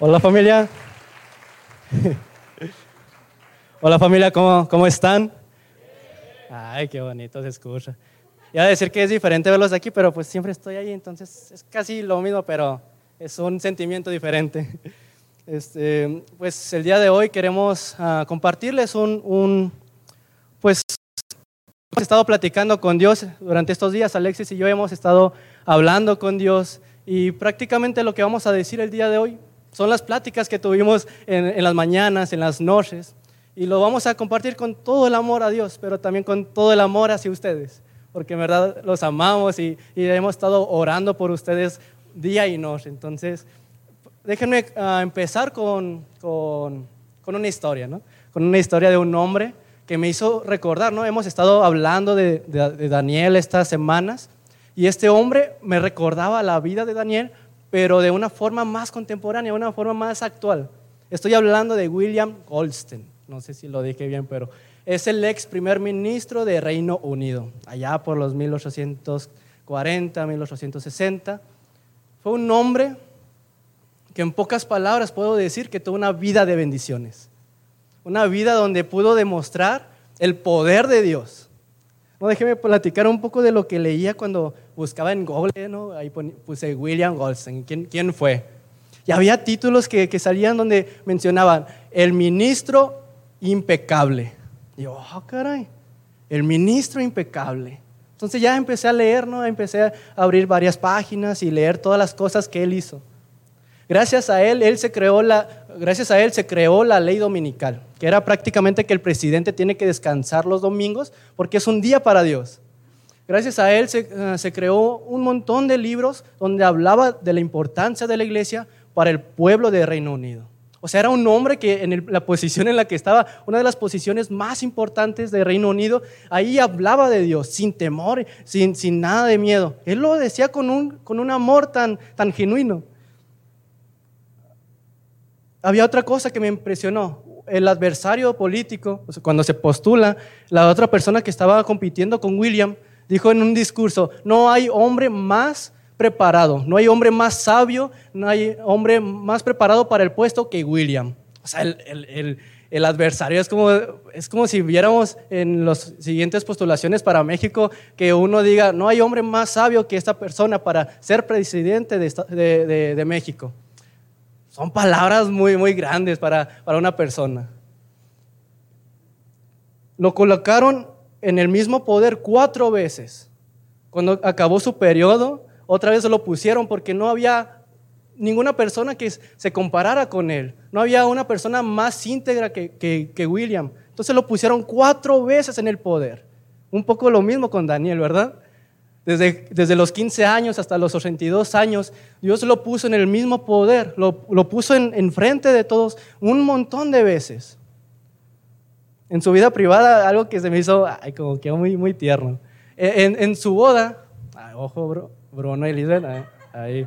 Hola familia. Hola familia, ¿cómo, ¿cómo están? Ay, qué bonito se escucha. Iba a decir que es diferente verlos aquí, pero pues siempre estoy ahí, entonces es casi lo mismo, pero es un sentimiento diferente. Este, pues el día de hoy queremos uh, compartirles un, un, pues hemos estado platicando con Dios durante estos días, Alexis y yo hemos estado hablando con Dios y prácticamente lo que vamos a decir el día de hoy son las pláticas que tuvimos en, en, las mañanas, en las noches, y lo vamos a compartir con todo el amor a Dios, pero también con todo el amor hacia ustedes, porque en verdad los amamos y, y hemos estado orando por ustedes día y noche. Entonces, déjenme uh, empezar con, con, con, una historia, ¿no? Con una historia de un hombre que me hizo recordar, ¿no? Hemos estado hablando de, de Daniel estas semanas, y este hombre me recordaba la vida de Daniel, pero de una forma más contemporánea, una forma más actual. Estoy hablando de William Goldstein, no sé si lo dije bien, pero es el ex primer ministro de Reino Unido, allá por los 1840, 1860. Fue un hombre que en pocas palabras puedo decir que tuvo una vida de bendiciones, una vida donde pudo demostrar el poder de Dios. No, déjeme platicar un poco de lo que leía cuando buscaba en Google, ¿no? ahí puse William Goldstein, ¿quién, quién fue? Y había títulos que, que, salían donde mencionaban el ministro impecable. Y yo, oh, caray, el ministro impecable. Entonces ya empecé a leer, ¿no? Empecé a abrir varias páginas y leer todas las cosas que él hizo. Gracias a él, él se creó la, gracias a él se creó la ley dominical, que era prácticamente que el presidente tiene que descansar los domingos porque es un día para Dios. Gracias a él se, se, creó un montón de libros donde hablaba de la importancia de la iglesia para el pueblo de Reino Unido. O sea, era un hombre que en la posición en la que estaba, una de las posiciones más importantes de Reino Unido, ahí hablaba de Dios sin temor, sin, sin nada de miedo. Él lo decía con un, con un amor tan, tan genuino. Había otra cosa que me impresionó. El adversario político, cuando se postula, la otra persona que estaba compitiendo con William, dijo en un discurso, no hay hombre más preparado, no hay hombre más sabio, no hay hombre más preparado para el puesto que William. O sea, el, adversario es como, es como si viéramos en las siguientes postulaciones para México que uno diga, no hay hombre más sabio que esta persona para ser presidente de, de, de, de México. Son palabras muy, muy grandes para, para una persona. Lo colocaron en el mismo poder cuatro veces. Cuando acabó su periodo, otra vez lo pusieron porque no había ninguna persona que se comparara con él. No había una persona más íntegra que, que, que, William. Entonces lo pusieron cuatro veces en el poder. Un poco lo mismo con Daniel, ¿verdad? Desde, desde los 15 años hasta los 82 años, Dios lo puso en el mismo poder, lo, lo puso en, en frente de todos un montón de veces. En su vida privada, algo que se me hizo ay, como que muy, muy tierno. En, en su boda, ay, ojo, bro, Bruno y Lisbeth, ahí.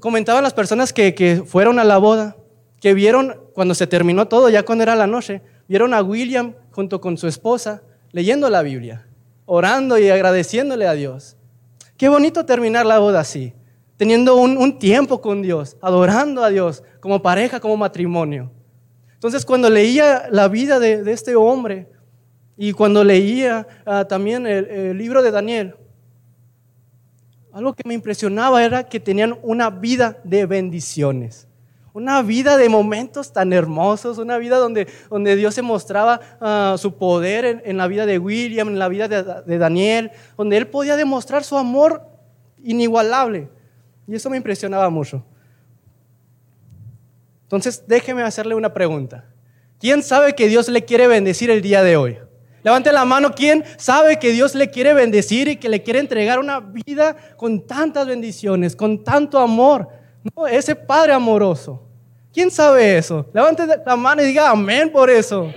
Comentaban las personas que, que, fueron a la boda, que vieron cuando se terminó todo, ya cuando era la noche, vieron a William junto con su esposa leyendo la Biblia, orando y agradeciéndole a Dios. Qué bonito terminar la boda así, teniendo un, un tiempo con Dios, adorando a Dios como pareja, como matrimonio. Entonces cuando leía la vida de, de este hombre y cuando leía uh, también el libro de Daniel, algo que me impresionaba era que tenían una vida de bendiciones, una vida de momentos tan hermosos, una vida donde, donde Dios se mostraba uh, su poder en, en, la vida de William, en la vida de, de, Daniel, donde él podía demostrar su amor inigualable. Y eso me impresionaba mucho. Entonces, déjeme hacerle una pregunta. ¿Quién sabe que Dios le quiere bendecir el día de hoy? Levante la mano, ¿quién sabe que Dios le quiere bendecir y que le quiere entregar una vida con tantas bendiciones, con tanto amor? No, ese Padre amoroso. ¿Quién sabe eso? Levante la mano y diga amén por eso.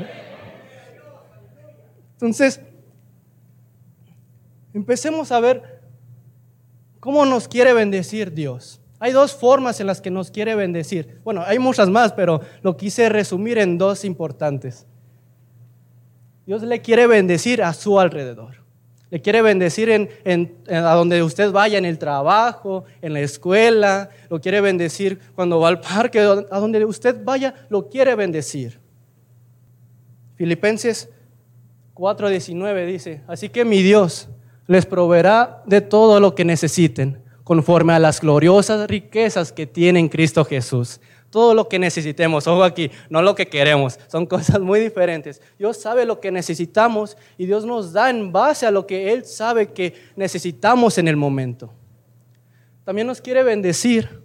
Entonces, empecemos a ver cómo nos quiere bendecir Dios. Hay dos formas en las que nos quiere bendecir. Bueno, hay muchas más, pero lo quise resumir en dos importantes. Dios le quiere bendecir a su alrededor. Le quiere bendecir en, a donde usted vaya, en el trabajo, en la escuela. Lo quiere bendecir cuando va al parque, a donde usted vaya, lo quiere bendecir. Filipenses 4:19 dice, así que mi Dios les proveerá de todo lo que necesiten, conforme a las gloriosas riquezas que tiene en Cristo Jesús. Todo lo que necesitemos, ojo aquí, no lo que queremos, son cosas muy diferentes. Dios sabe lo que necesitamos y Dios nos da en base a lo que Él sabe que necesitamos en el momento. También nos quiere bendecir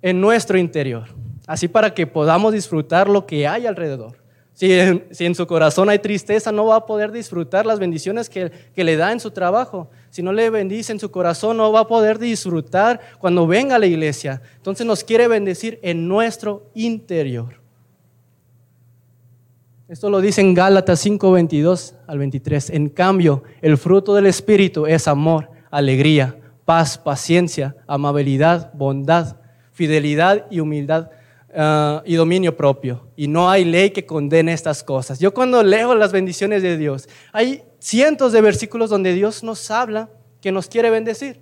en nuestro interior, así para que podamos disfrutar lo que hay alrededor. Si en, su corazón hay tristeza, no va a poder disfrutar las bendiciones que, que le da en su trabajo. Si no le bendice en su corazón, no va a poder disfrutar cuando venga a la iglesia. Entonces nos quiere bendecir en nuestro interior. Esto lo dice en Gálatas 5, 22 al 23. En cambio, el fruto del Espíritu es amor, alegría, paz, paciencia, amabilidad, bondad, fidelidad y humildad Ah, y dominio propio. Y no hay ley que condene estas cosas. Yo cuando leo las bendiciones de Dios, hay cientos de versículos donde Dios nos habla que nos quiere bendecir.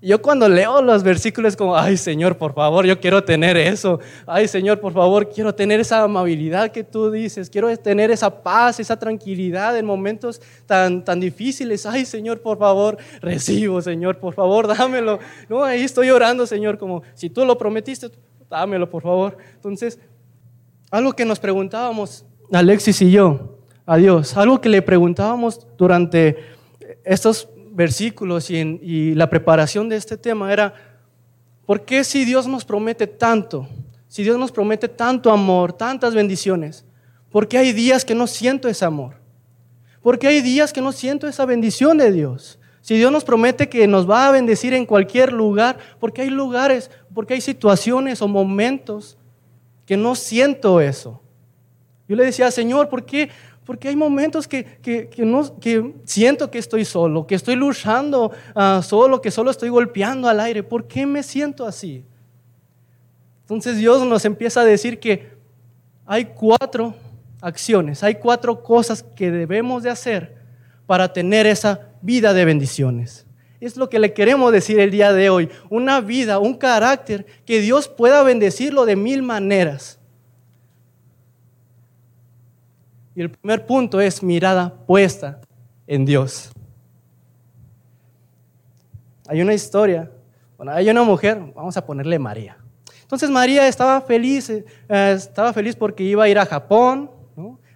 Yo cuando leo los versículos como, ay Señor, por favor, yo quiero tener eso. Ay Señor, por favor, quiero tener esa amabilidad que tú dices. Quiero tener esa paz, esa tranquilidad en momentos tan, tan difíciles. Ay Señor, por favor, recibo, Señor, por favor, dámelo. No, ahí estoy orando, Señor, como si tú lo prometiste, dámelo por favor. Entonces, algo que nos preguntábamos, Alexis y yo, a Dios, algo que le preguntábamos durante estos versículos y, la preparación de este tema era, ¿por qué si Dios nos promete tanto, si Dios nos promete tanto amor, tantas bendiciones, ¿por qué hay días que no siento ese amor? ¿Por qué hay días que no siento esa bendición de Dios? Si Dios nos promete que nos va a bendecir en cualquier lugar, porque hay lugares, porque hay situaciones o momentos que no siento eso. Yo le decía, Señor, ¿por qué? Porque hay momentos que, no, que siento que estoy solo, que estoy luchando ah, solo, que solo estoy golpeando al aire. ¿Por qué me siento así? Entonces Dios nos empieza a decir que hay cuatro acciones, hay cuatro cosas que debemos de hacer para tener esa vida de bendiciones. Es lo que le queremos decir el día de hoy. Una vida, un carácter que Dios pueda bendecirlo de mil maneras. Y el primer punto es mirada puesta en Dios. Hay una historia, bueno, hay una mujer, vamos a ponerle María. Entonces María estaba feliz, eh, estaba feliz porque iba a ir a Japón,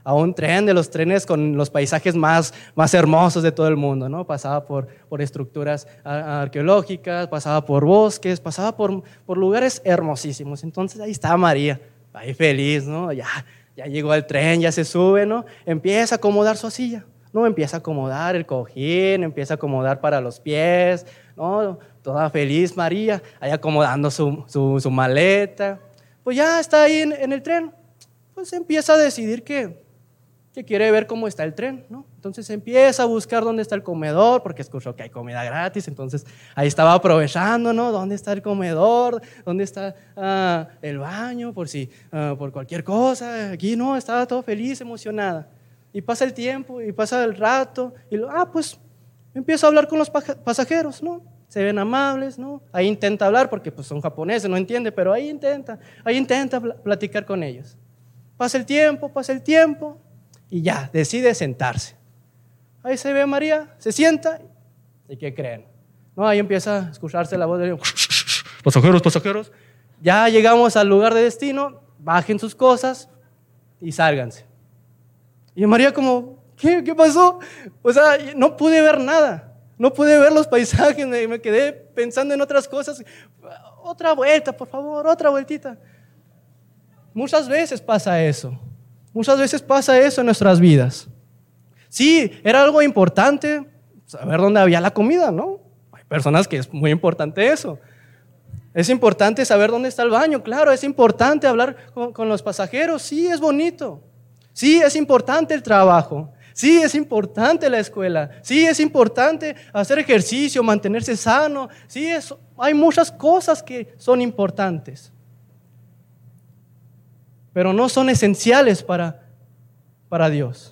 a un tren de los trenes con los paisajes más, más hermosos de todo el mundo, ¿no? Pasaba por, por estructuras arqueológicas, pasaba por bosques, pasaba por, por lugares hermosísimos. Entonces ahí estaba María, ahí feliz, ¿no? Ya, ya llegó el tren, ya se sube, ¿no? Empieza a acomodar su silla, ¿no? Empieza a acomodar el cojín, empieza a acomodar para los pies, ¿no? Toda feliz María, ahí acomodando su, su, su maleta. Pues ya está ahí en, en el tren, pues empieza a decidir que que quiere ver cómo está el tren, ¿no? Entonces empieza a buscar dónde está el comedor, porque escuchó que hay comida gratis, entonces ahí estaba aprovechando, ¿no? ¿Dónde está el comedor? ¿Dónde está ah, el baño? Por si, ah, por cualquier cosa. Aquí no, estaba todo feliz, emocionada. Y pasa el tiempo, y pasa el rato, y ah, pues empieza a hablar con los pasajeros, ¿no? Se ven amables, ¿no? Ahí intenta hablar, porque pues son japoneses, no entiende, pero ahí intenta, ahí intenta platicar con ellos. Pasa el tiempo, pasa el tiempo, y ya, decide sentarse. Ahí se ve María, se sienta y ¿qué creen? No, ahí empieza a escucharse la voz de pasajeros, pasajeros. Ya llegamos al lugar de destino, bajen sus cosas y sálganse. Y María como, ¿qué, qué pasó? O sea, no pude ver nada, no pude ver los paisajes, me quedé pensando en otras cosas. Otra vuelta, por favor, otra vueltita. Muchas veces pasa eso. Muchas veces pasa eso en nuestras vidas. Sí, era algo importante saber dónde había la comida, ¿no? Hay personas que es muy importante eso. Es importante saber dónde está el baño, claro, es importante hablar con, los pasajeros, sí, es bonito. Sí, es importante el trabajo. Sí, es importante la escuela. Sí, es importante hacer ejercicio, mantenerse sano. Sí, hay muchas cosas que son importantes pero no son esenciales para, para Dios.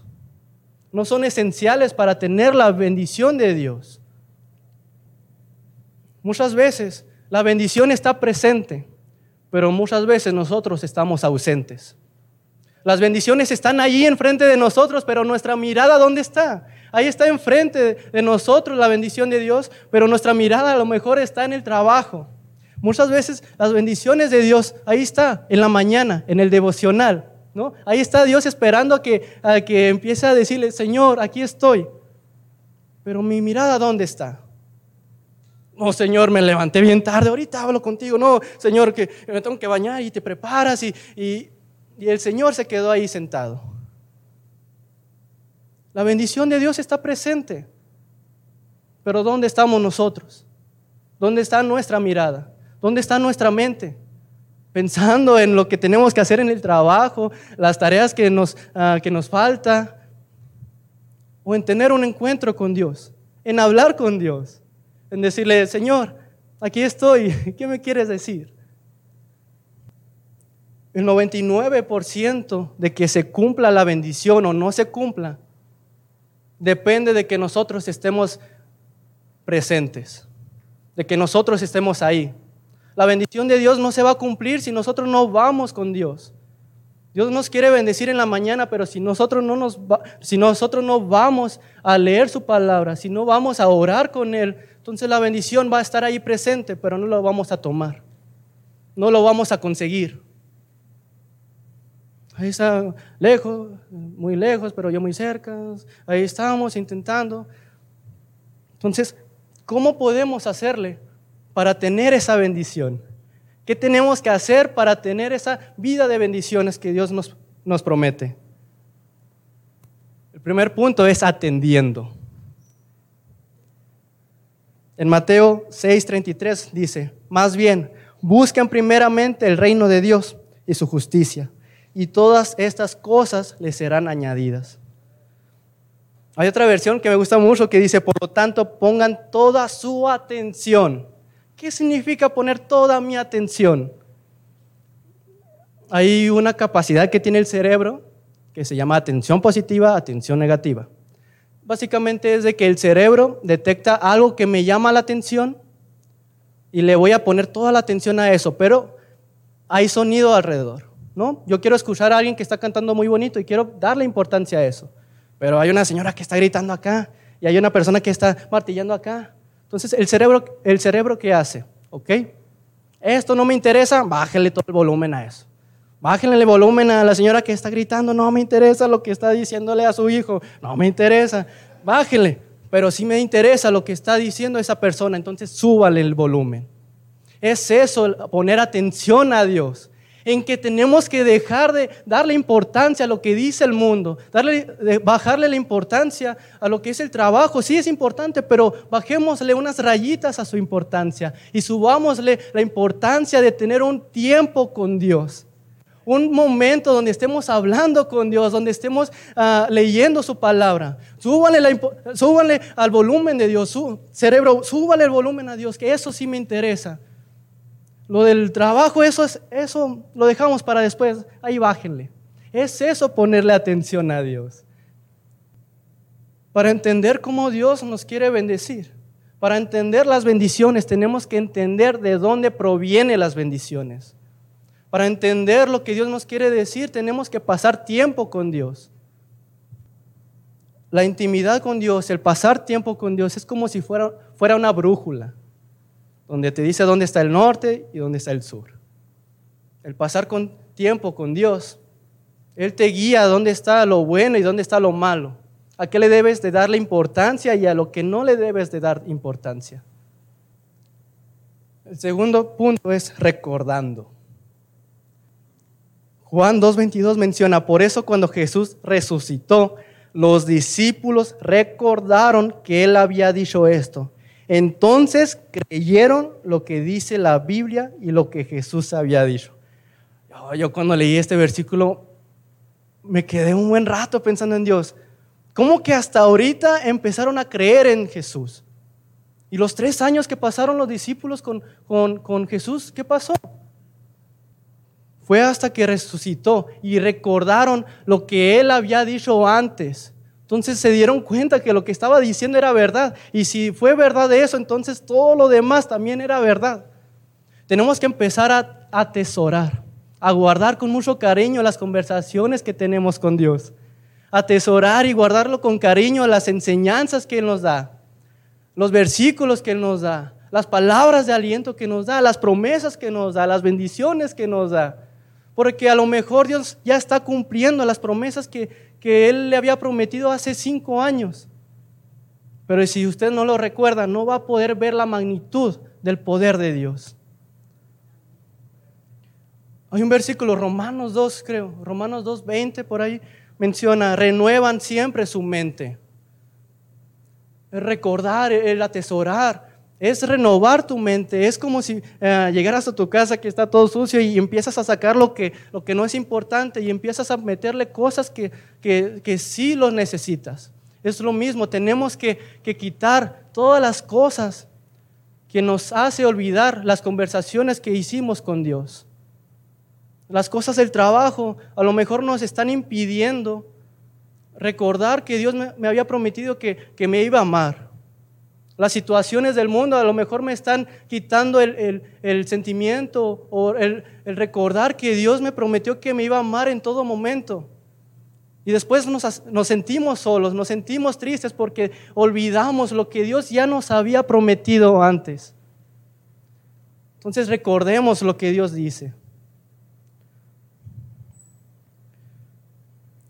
No son esenciales para tener la bendición de Dios. Muchas veces la bendición está presente, pero muchas veces nosotros estamos ausentes. Las bendiciones están allí enfrente de nosotros, pero nuestra mirada ¿dónde está? Ahí está enfrente de nosotros la bendición de Dios, pero nuestra mirada a lo mejor está en el trabajo. Muchas veces las bendiciones de Dios, ahí está, en la mañana, en el devocional. ¿No? Ahí está Dios esperando a que, a que empiece a decirle, Señor, aquí estoy. Pero mi mirada, ¿dónde está? No, Señor, me levanté bien tarde, ahorita hablo contigo. No, Señor, que me tengo que bañar y te preparas. Y, y, y el Señor se quedó ahí sentado. La bendición de Dios está presente. Pero ¿dónde estamos nosotros? ¿Dónde está nuestra mirada? ¿Dónde está nuestra mente? Pensando en lo que tenemos que hacer en el trabajo, las tareas que nos, uh, que nos falta, o en tener un encuentro con Dios, en hablar con Dios, en decirle, Señor, aquí estoy, ¿qué me quieres decir? El 99% de que se cumpla la bendición o no se cumpla depende de que nosotros estemos presentes, de que nosotros estemos ahí. La bendición de Dios no se va a cumplir si nosotros no vamos con Dios. Dios nos quiere bendecir en la mañana, pero si nosotros no nos si nosotros no vamos a leer su palabra, si no vamos a orar con él, entonces la bendición va a estar ahí presente, pero no lo vamos a tomar. No lo vamos a conseguir. Ahí está lejos, muy lejos, pero yo muy cerca. Ahí estamos intentando. Entonces, ¿cómo podemos hacerle para tener esa bendición? ¿Qué tenemos que hacer para tener esa vida de bendiciones que Dios nos, nos promete? El primer punto es atendiendo. En Mateo 6:33 dice, más bien, busquen primeramente el reino de Dios y su justicia y todas estas cosas les serán añadidas. Hay otra versión que me gusta mucho que dice, por lo tanto, pongan toda su atención. ¿Qué significa poner toda mi atención? Hay una capacidad que tiene el cerebro que se llama atención positiva, atención negativa. Básicamente es de que el cerebro detecta algo que me llama la atención y le voy a poner toda la atención a eso, pero hay sonido alrededor. ¿no? Yo quiero escuchar a alguien que está cantando muy bonito y quiero darle importancia a eso. Pero hay una señora que está gritando acá y hay una persona que está martillando acá. Entonces, el cerebro, el cerebro ¿qué hace? ¿Ok? Esto no me interesa, bájale todo el volumen a eso. Bájenle el volumen a la señora que está gritando, no me interesa lo que está diciéndole a su hijo, no me interesa, bájele. Pero sí me interesa lo que está diciendo esa persona, entonces súbale el volumen. Es eso, poner atención a Dios en que tenemos que dejar de darle importancia a lo que dice el mundo, darle, bajarle la importancia a lo que es el trabajo. Sí es importante, pero bajémosle unas rayitas a su importancia y subámosle la importancia de tener un tiempo con Dios. Un momento donde estemos hablando con Dios, donde estemos uh, leyendo su palabra. Súbanle al volumen de Dios, su cerebro, súbale el volumen a Dios, que eso sí me interesa. Lo del trabajo, eso, es, eso lo dejamos para después. Ahí bájenle. Es eso ponerle atención a Dios. Para entender cómo Dios nos quiere bendecir. Para entender las bendiciones tenemos que entender de dónde provienen las bendiciones. Para entender lo que Dios nos quiere decir tenemos que pasar tiempo con Dios. La intimidad con Dios, el pasar tiempo con Dios es como si fuera, fuera una brújula donde te dice dónde está el norte y dónde está el sur. El pasar con tiempo con Dios, Él te guía dónde está lo bueno y dónde está lo malo, a qué le debes de darle importancia y a lo que no le debes de dar importancia. El segundo punto es recordando. Juan 2.22 menciona, por eso cuando Jesús resucitó, los discípulos recordaron que Él había dicho esto entonces creyeron lo que dice la Biblia y lo que Jesús había dicho. Yo, cuando leí este versículo me quedé un buen rato pensando en Dios. ¿Cómo que hasta ahorita empezaron a creer en Jesús? Y los tres años que pasaron los discípulos con, con, con Jesús, ¿qué pasó? Fue hasta que resucitó y recordaron lo que él había dicho antes Entonces se dieron cuenta que lo que estaba diciendo era verdad. Y si fue verdad eso, entonces todo lo demás también era verdad. Tenemos que empezar a atesorar, a guardar con mucho cariño las conversaciones que tenemos con Dios. Atesorar y guardarlo con cariño las enseñanzas que Él nos da, los versículos que Él nos da, las palabras de aliento que nos da, las promesas que nos da, las bendiciones que nos da. Porque a lo mejor Dios ya está cumpliendo las promesas que, que Él le había prometido hace cinco años. Pero si usted no lo recuerda, no va a poder ver la magnitud del poder de Dios. Hay un versículo, Romanos 2, creo, Romanos 2, 20, por ahí menciona, renuevan siempre su mente. El recordar, el atesorar, es renovar tu mente. Es como si eh, llegaras a tu casa que está todo sucio y empiezas a sacar lo que, lo que no es importante y empiezas a meterle cosas que, que, sí lo necesitas. Es lo mismo, tenemos que, que quitar todas las cosas que nos hace olvidar las conversaciones que hicimos con Dios. Las cosas del trabajo a lo mejor nos están impidiendo recordar que Dios me, me había prometido que, que me iba a amar las situaciones del mundo a lo mejor me están quitando el, sentimiento o el, recordar que Dios me prometió que me iba a amar en todo momento. Y después nos, nos, sentimos solos, nos sentimos tristes porque olvidamos lo que Dios ya nos había prometido antes. Entonces recordemos lo que Dios dice.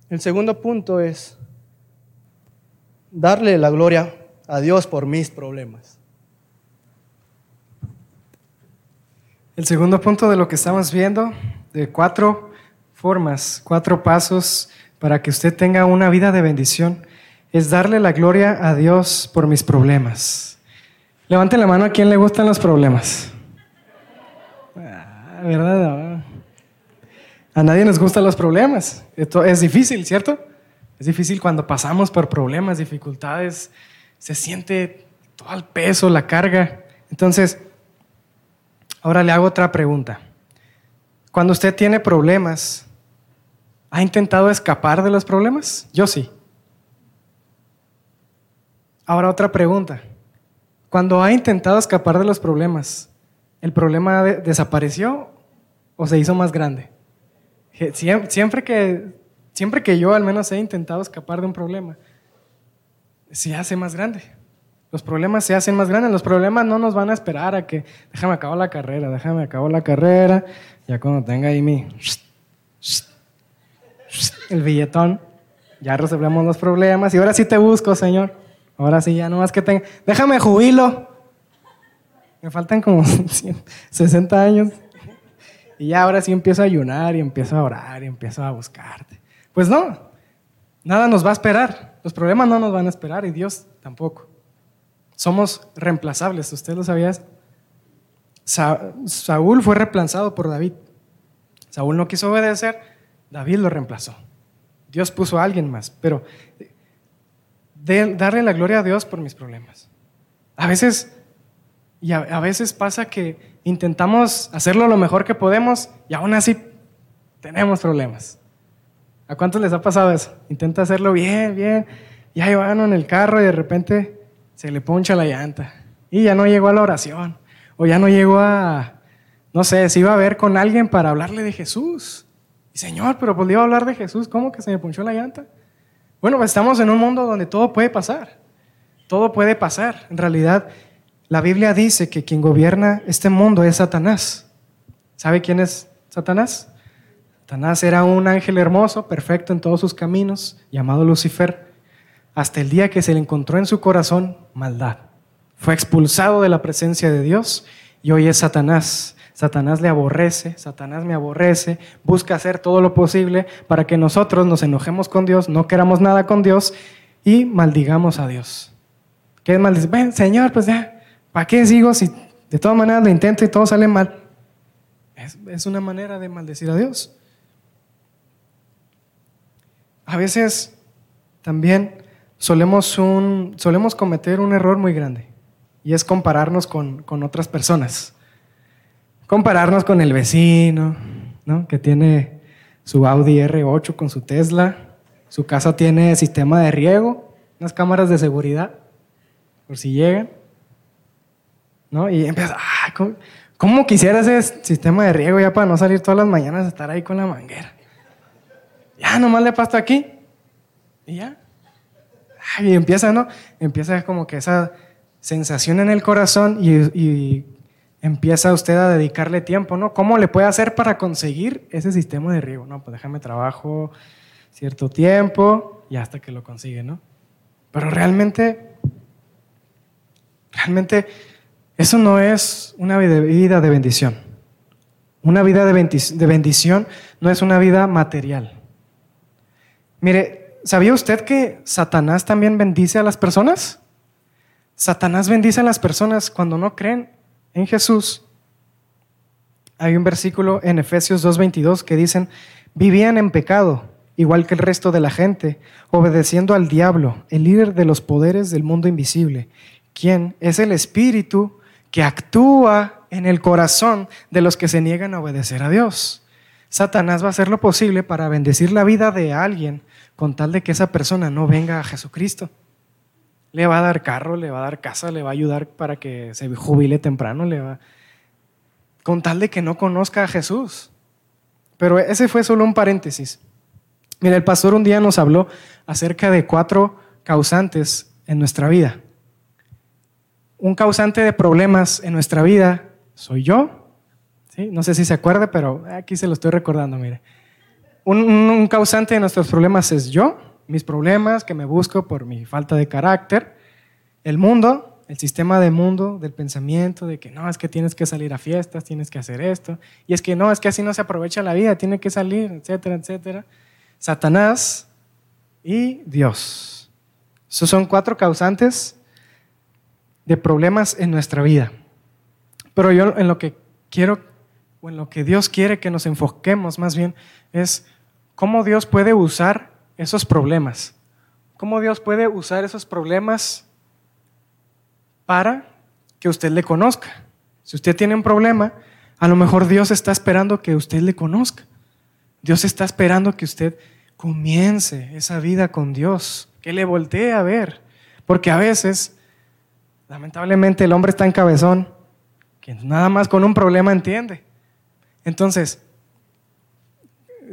El segundo punto es darle la gloria a por mis problemas. El segundo punto de lo que estamos viendo, de cuatro formas, cuatro pasos para que usted tenga una vida de bendición, es darle la gloria a Dios por mis problemas. Levante la mano a quien le gustan los problemas. Ah, ¿Verdad? A nadie nos gustan los problemas. Esto es difícil, ¿cierto? Es difícil cuando pasamos por problemas, dificultades, se siente todo el peso, la carga. Entonces, ahora le hago otra pregunta. Cuando usted tiene problemas, ¿ha intentado escapar de los problemas? Yo sí. Ahora otra pregunta. Cuando ha intentado escapar de los problemas, ¿el problema desapareció o se hizo más grande? Siempre que, siempre que yo al menos he intentado escapar de un problema, se hace más grande. Los problemas se hacen más grandes. Los problemas no nos van a esperar a que, déjame acabar la carrera, déjame acabar la carrera. Ya cuando tenga ahí mi, el billetón, ya resolvemos los problemas. Y ahora sí te busco, Señor. Ahora sí, ya no más que tenga, déjame jubilo. Me faltan como 60 años. Y ya ahora sí empiezo a ayunar y empiezo a orar y empiezo a buscarte. Pues no, nada nos va a esperar. Los problemas no nos van a esperar y Dios tampoco. Somos reemplazables, ¿usted lo sabía? Saúl fue reemplazado por David. Saúl no quiso obedecer, David lo reemplazó. Dios puso a alguien más, pero darle la gloria a Dios por mis problemas. A veces, y a veces pasa que intentamos hacerlo lo mejor que podemos y aún así tenemos problemas. ¿A cuántos les ha pasado eso? Intenta hacerlo bien, bien, y ahí van en el carro y de repente se le poncha la llanta y ya no llegó a la oración o ya no llegó a, no sé, se iba a ver con alguien para hablarle de Jesús. Y Señor, pero pues a hablar de Jesús, ¿cómo que se me ponchó la llanta? Bueno, pues estamos en un mundo donde todo puede pasar. Todo puede pasar. En realidad, la Biblia dice que quien gobierna este mundo es Satanás. ¿Sabe quién es Satanás? Satanás era un ángel hermoso, perfecto en todos sus caminos, llamado Lucifer, hasta el día que se le encontró en su corazón maldad. Fue expulsado de la presencia de Dios y hoy es Satanás. Satanás le aborrece, Satanás me aborrece, busca hacer todo lo posible para que nosotros nos enojemos con Dios, no queramos nada con Dios y maldigamos a Dios. ¿Qué es maldecir? Ven, Señor, pues ya, ¿para qué sigo si de todas maneras lo intento y todo sale mal? es una manera de maldecir a Dios. A veces también solemos, un, solemos cometer un error muy grande y es compararnos con, otras personas. Compararnos con el vecino, ¿no? que tiene su Audi R8 con su Tesla Su casa tiene sistema de riego, unas cámaras de seguridad, por si llegan. ¿No? Y empieza, ¿cómo, ¿cómo, quisiera ese sistema de riego ya para no salir todas las mañanas a estar ahí con la manguera? Ya, nomás le pasto aquí. Y ya. Y empieza, ¿no? Empieza como que esa sensación en el corazón y, y empieza usted a dedicarle tiempo, ¿no? ¿Cómo le puede hacer para conseguir ese sistema de riego? No, pues déjame trabajo cierto tiempo y hasta que lo consigue, ¿no? Pero realmente, realmente eso no es una vida de bendición. Una vida de bendición no es una vida material. Mire, ¿sabía usted que Satanás también bendice a las personas? Satanás bendice a las personas cuando no creen en Jesús. Hay un versículo en Efesios 2.22 que dicen, vivían en pecado, igual que el resto de la gente, obedeciendo al diablo, el líder de los poderes del mundo invisible, quien es el espíritu que actúa en el corazón de los que se niegan a obedecer a Dios. Satanás va a hacer lo posible para bendecir la vida de alguien con tal de que esa persona no venga a Jesucristo. Le va a dar carro, le va a dar casa, le va a ayudar para que se jubile temprano, le va con tal de que no conozca a Jesús. Pero ese fue solo un paréntesis. Mira, el pastor un día nos habló acerca de cuatro causantes en nuestra vida. Un causante de problemas en nuestra vida soy yo. ¿sí? No sé si se acuerda, pero aquí se lo estoy recordando, mire. Un, causante de nuestros problemas es yo, mis problemas que me busco por mi falta de carácter. El mundo, el sistema de mundo, del pensamiento, de que no, es que tienes que salir a fiestas, tienes que hacer esto. Y es que no, es que así no se aprovecha la vida, tiene que salir, etcétera, etcétera. Satanás y Dios. Esos son cuatro causantes de problemas en nuestra vida. Pero yo en lo que quiero, o en lo que Dios quiere que nos enfoquemos más bien, es cómo Dios puede usar esos problemas. Cómo Dios puede usar esos problemas para que usted le conozca. Si usted tiene un problema, a lo mejor Dios está esperando que usted le conozca. Dios está esperando que usted comience esa vida con Dios, que le voltee a ver. Porque a veces, lamentablemente, el hombre está en cabezón, que nada más con un problema entiende. Entonces,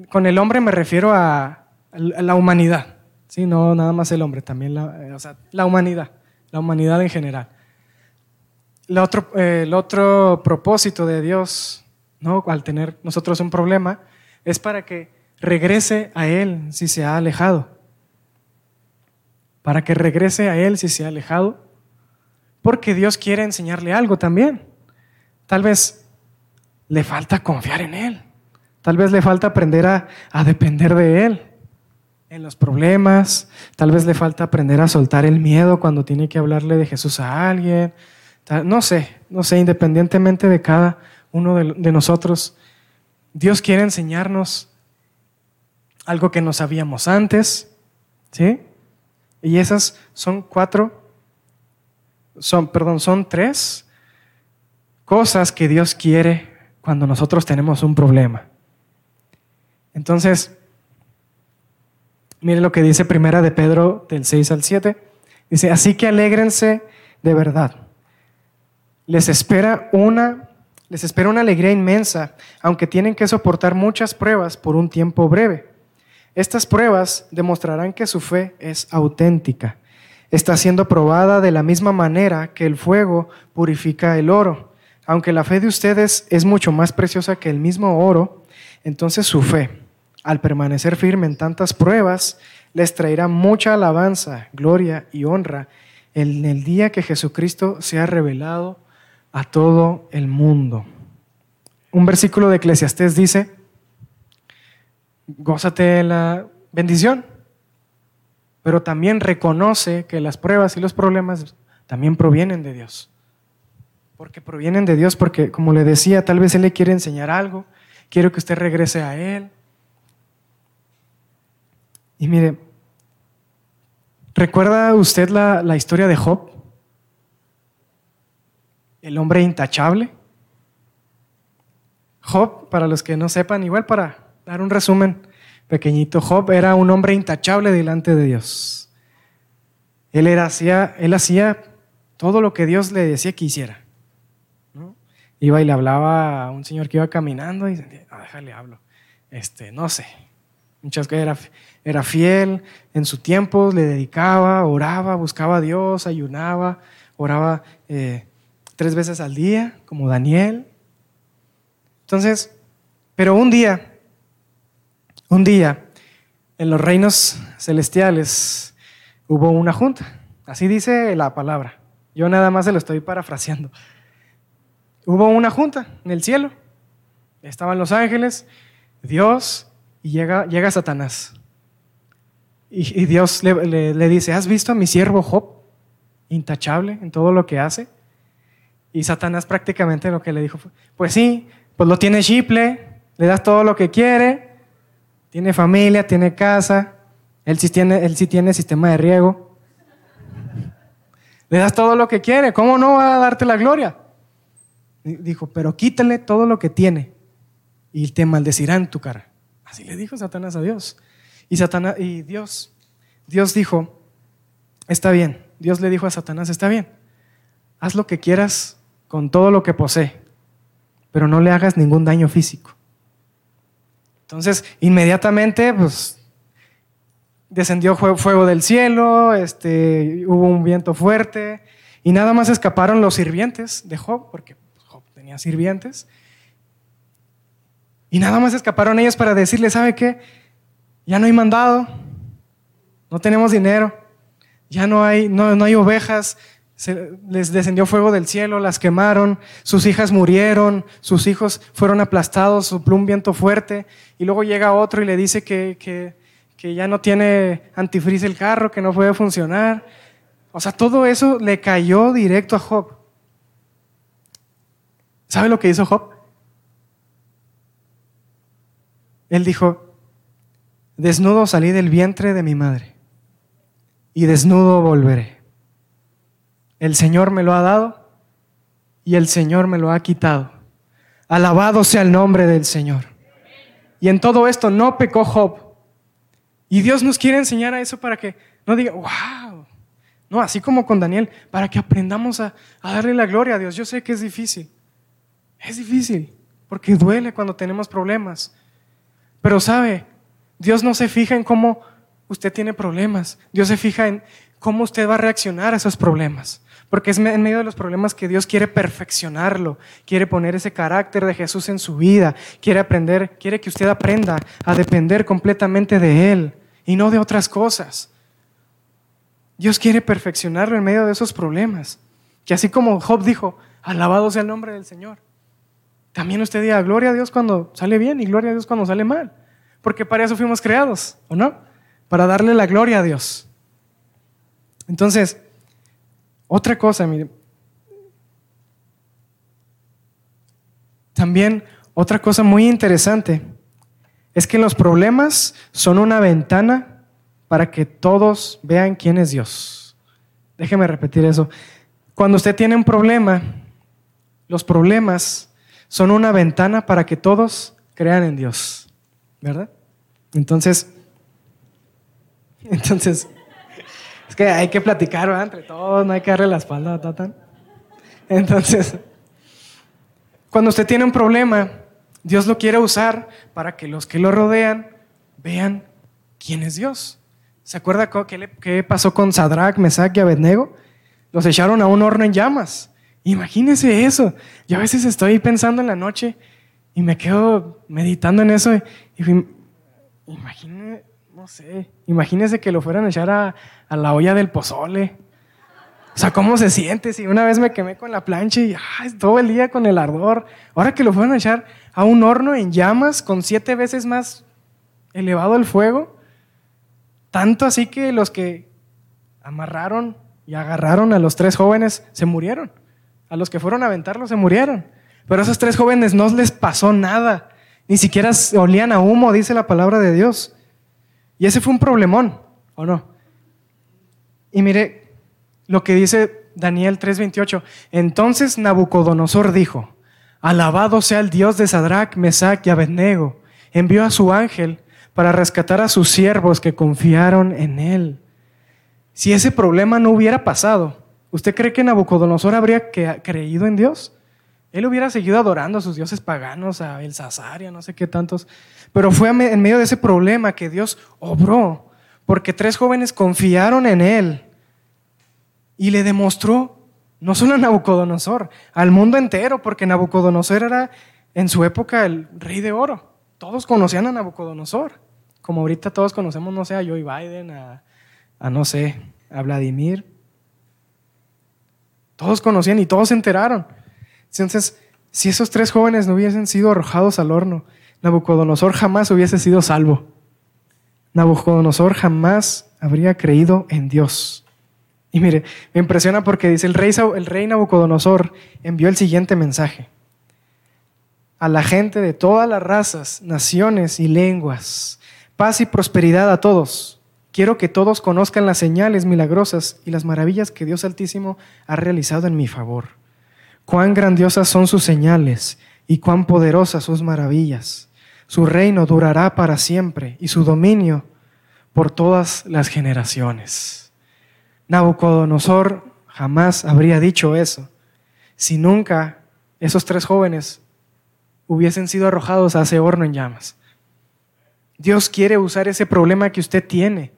con el hombre me refiero a, la humanidad. Sí, no nada más el hombre, también la, la humanidad, la humanidad en general. El otro, el otro propósito de Dios, ¿no? al tener nosotros un problema, es para que regrese a Él si se ha alejado. Para que regrese a Él si se ha alejado. Porque Dios quiere enseñarle algo también. Tal vez le falta confiar en Él. Tal vez le falta aprender a, a depender de Él en los problemas. Tal vez le falta aprender a soltar el miedo cuando tiene que hablarle de Jesús a alguien. No sé, no sé, independientemente de cada uno de nosotros, Dios quiere enseñarnos algo que no sabíamos antes, ¿sí? Y esas son cuatro, son, perdón, son tres cosas que Dios quiere cuando nosotros tenemos un problema. Entonces, mire lo que dice Primera de Pedro del 6 al 7. Dice, así que alégrense de verdad. Les espera una les espera una alegría inmensa, aunque tienen que soportar muchas pruebas por un tiempo breve. Estas pruebas demostrarán que su fe es auténtica. Está siendo probada de la misma manera que el fuego purifica el oro. Aunque la fe de ustedes es mucho más preciosa que el mismo oro, entonces su fe, al permanecer firme en tantas pruebas, les traerá mucha alabanza, gloria y honra en el día que Jesucristo sea revelado a todo el mundo. Un versículo de Eclesiastés dice, gózate de la bendición, pero también reconoce que las pruebas y los problemas también provienen de Dios. Porque provienen de Dios, porque como le decía, tal vez Él le quiere enseñar algo, quiero que usted regrese a Él. Y mire, ¿recuerda usted la, la historia de Job? el hombre intachable. Job, para los que no sepan, igual para dar un resumen, pequeñito Job era un hombre intachable delante de Dios. Él, era, hacía, él hacía todo lo que Dios le decía que hiciera. Iba y le hablaba a un señor que iba caminando y decía, ah, déjale hablo. Este, no sé. Muchas era, era fiel en su tiempo, le dedicaba, oraba, buscaba a Dios, ayunaba, oraba eh, tres veces al día, como Daniel. Entonces, pero un día, un día, en los reinos celestiales hubo una junta. Así dice la palabra. Yo nada más se lo estoy parafraseando. Hubo una junta en el cielo. Estaban los ángeles, Dios, y llega, llega Satanás. Y, Dios le, dice, ¿has visto a mi siervo Job? Intachable en todo lo que hace. Y Satanás prácticamente lo que le dijo fue, pues sí, pues lo tiene chiple, le das todo lo que quiere, tiene familia, tiene casa, él sí tiene, él sí tiene sistema de riego. Le das todo lo que quiere, ¿cómo no va a darte la gloria? Dijo, pero quítale todo lo que tiene y te maldecirá en tu cara. Así le dijo Satanás a Dios. Y, Satanás, y Dios, Dios dijo, está bien. Dios le dijo a Satanás, está bien. Haz lo que quieras con todo lo que posee, pero no le hagas ningún daño físico. Entonces, inmediatamente, pues, descendió fuego del cielo, este, hubo un viento fuerte, y nada más escaparon los sirvientes de Job, porque Job tenía sirvientes, y nada más escaparon ellos para decirle, ¿sabe qué? Ya no hay mandado, no tenemos dinero, ya no hay, no, no hay ovejas, les descendió fuego del cielo, las quemaron, sus hijas murieron, sus hijos fueron aplastados, sopló un viento fuerte, y luego llega otro y le dice que, que, que ya no tiene antifriz el carro, que no puede funcionar. O sea, todo eso le cayó directo a Job. ¿Sabe lo que hizo Job? Él dijo, desnudo salí del vientre de mi madre y desnudo volveré. El Señor me lo ha dado y el Señor me lo ha quitado. Alabado sea el nombre del Señor. Y en todo esto no pecó Job. Y Dios nos quiere enseñar a eso para que no diga, wow. No, así como con Daniel, para que aprendamos a, a darle la gloria a Dios. Yo sé que es difícil. Es difícil, porque duele cuando tenemos problemas. Pero sabe, Dios no se fija en cómo usted tiene problemas. Dios se fija en cómo usted va a reaccionar a esos problemas. Porque es en medio de los problemas que Dios quiere perfeccionarlo, quiere poner ese carácter de Jesús en su vida, quiere aprender, quiere que usted aprenda a depender completamente de Él y no de otras cosas. Dios quiere perfeccionarlo en medio de esos problemas. Que así como Job dijo, alabado sea el nombre del Señor. También usted diga gloria a Dios cuando sale bien y gloria a Dios cuando sale mal. Porque para eso fuimos creados, ¿o no? Para darle la gloria a Dios. Entonces, otra cosa, mire. También otra cosa muy interesante es que los problemas son una ventana para que todos vean quién es Dios. Déjeme repetir eso. Cuando usted tiene un problema, los problemas son una ventana para que todos crean en Dios, ¿verdad? Entonces, entonces, es que hay que platicar entre todos, no hay que darle la espalda a Tatan. Entonces, cuando usted tiene un problema, Dios lo quiere usar para que los que lo rodean vean quién es Dios. ¿Se acuerda qué, pasó con Sadrach, Mesach y Abednego? Los echaron a un horno en llamas. Imagínese eso. Yo a veces estoy pensando en la noche y me quedo meditando en eso. Y, imagínese, no sé, imagínese que lo fueran a echar a, la olla del pozole. O sea, ¿cómo se siente? Si una vez me quemé con la plancha y todo el día con el ardor. Ahora que lo fueran a echar a un horno en llamas con siete veces más elevado el fuego. Tanto así que los que amarraron y agarraron a los tres jóvenes se murieron. A los que fueron a aventarlo se murieron. Pero a esos tres jóvenes no les pasó nada. Ni siquiera olían a humo, dice la palabra de Dios. Y ese fue un problemón, ¿o no? Y mire lo que dice Daniel 3:28. Entonces Nabucodonosor dijo, alabado sea el Dios de Sadrach, Mesach y Abednego. Envió a su ángel para rescatar a sus siervos que confiaron en él. Si ese problema no hubiera pasado, ¿usted cree que Nabucodonosor habría creído en Dios? Él hubiera seguido adorando a sus dioses paganos, a El Sazaria, no sé qué tantos. Pero fue en medio de ese problema que Dios obró, porque tres jóvenes confiaron en Él y le demostró, no solo a Nabucodonosor, al mundo entero, porque Nabucodonosor era en su época el rey de oro. Todos conocían a Nabucodonosor, como ahorita todos conocemos, no sé, a Joe Biden, a, a no sé, a Vladimir. Todos conocían y todos se enteraron. Entonces, si esos tres jóvenes no hubiesen sido arrojados al horno, Nabucodonosor jamás hubiese sido salvo. Nabucodonosor jamás habría creído en Dios. Y mire, me impresiona porque dice, el rey, el rey Nabucodonosor envió el siguiente mensaje. A la gente de todas las razas, naciones y lenguas, paz y prosperidad a todos. Quiero que todos conozcan las señales milagrosas y las maravillas que Dios Altísimo ha realizado en mi favor. Cuán grandiosas son sus señales y cuán poderosas sus maravillas. Su reino durará para siempre y su dominio por todas las generaciones. Nabucodonosor jamás habría dicho eso si nunca esos tres jóvenes hubiesen sido arrojados a ese horno en llamas. Dios quiere usar ese problema que usted tiene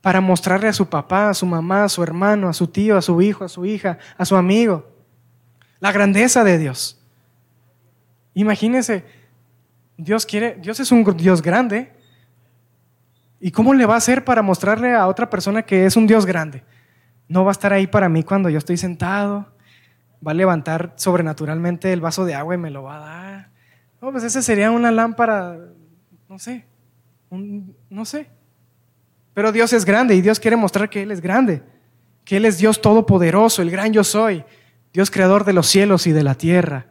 para mostrarle a su papá, a su mamá, a su hermano, a su tío, a su hijo, a su hija, a su amigo, la grandeza de Dios. Imagínense, Dios quiere, Dios es un Dios grande. ¿Y cómo le va a hacer para mostrarle a otra persona que es un Dios grande? No va a estar ahí para mí cuando yo estoy sentado. Va a levantar sobrenaturalmente el vaso de agua y me lo va a dar. No, pues ese sería una lámpara, no sé, no sé. Pero Dios es grande y Dios quiere mostrar que Él es grande, que Él es Dios todopoderoso, el gran yo soy, Dios creador de los cielos y de la tierra.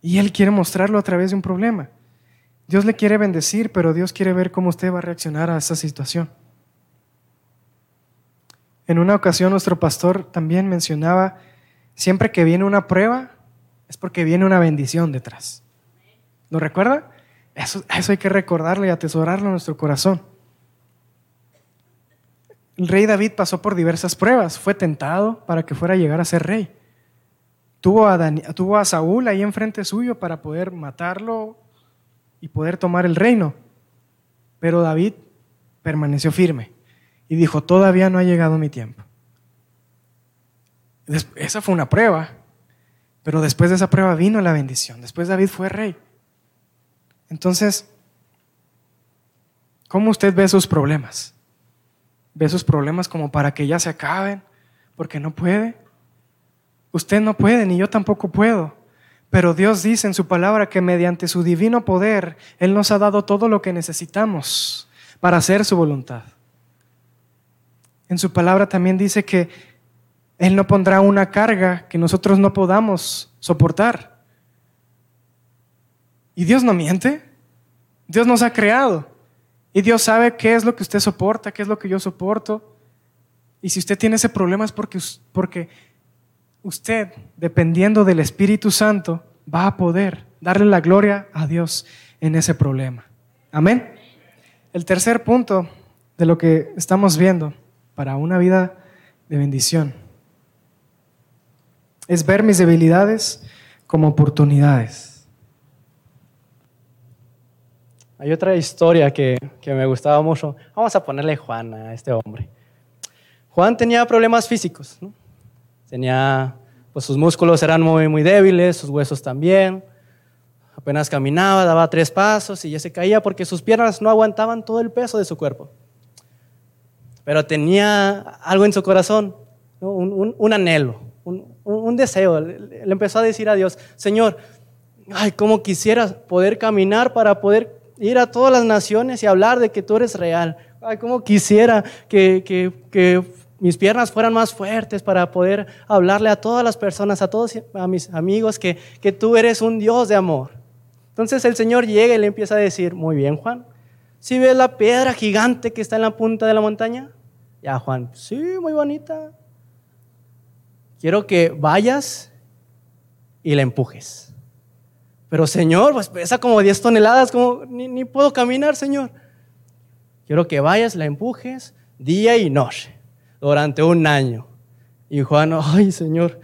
Y Él quiere mostrarlo a través de un problema. Dios le quiere bendecir, pero Dios quiere ver cómo usted va a reaccionar a esa situación. En una ocasión nuestro pastor también mencionaba, siempre que viene una prueba, es porque viene una bendición detrás. ¿Lo recuerda? Eso, eso hay que recordarlo y atesorarlo en nuestro corazón. El rey David pasó por diversas pruebas, fue tentado para que fuera a llegar a ser rey. Tuvo a, tuvo a Saúl ahí enfrente suyo para poder matarlo y poder tomar el reino. Pero David permaneció firme y dijo, todavía no ha llegado mi tiempo. Esa fue una prueba, pero después de esa prueba vino la bendición. Después David fue rey. Entonces, ¿cómo usted ve sus problemas? Ve sus problemas como para que ya se acaben, porque no puede. Usted no puede, ni yo tampoco puedo. Pero Dios dice en su palabra que mediante su divino poder, Él nos ha dado todo lo que necesitamos para hacer su voluntad. En su palabra también dice que Él no pondrá una carga que nosotros no podamos soportar. ¿Y Dios no miente? Dios nos ha creado. Y Dios sabe qué es lo que usted soporta, qué es lo que yo soporto. Y si usted tiene ese problema es porque, porque usted, dependiendo del Espíritu Santo, va a poder darle la gloria a Dios en ese problema. Amén. El tercer punto de lo que estamos viendo para una vida de bendición es ver mis debilidades como oportunidades. Hay otra historia que, me gustaba mucho. Vamos a ponerle Juan a este hombre. Juan tenía problemas físicos. Tenía, pues sus músculos eran muy, muy débiles, sus huesos también. Apenas caminaba, daba tres pasos y ya se caía porque sus piernas no aguantaban todo el peso de su cuerpo. Pero tenía algo en su corazón, un, anhelo, un, deseo. Le empezó a decir a Dios, Señor, ay, cómo quisiera poder caminar para poder ir a todas las naciones y hablar de que tú eres real. Ay, cómo quisiera que, que, mis piernas fueran más fuertes para poder hablarle a todas las personas, a todos a mis amigos, que, que tú eres un Dios de amor. Entonces el Señor llega y le empieza a decir, muy bien Juan, ¿sí ves la piedra gigante que está en la punta de la montaña? Ya Juan, sí, muy bonita. Quiero que vayas y la empujes. Pero Señor, pues pesa como 10 toneladas, como ni, puedo caminar, Señor. Quiero que vayas, la empujes día y noche durante un año. Y Juan, ay Señor,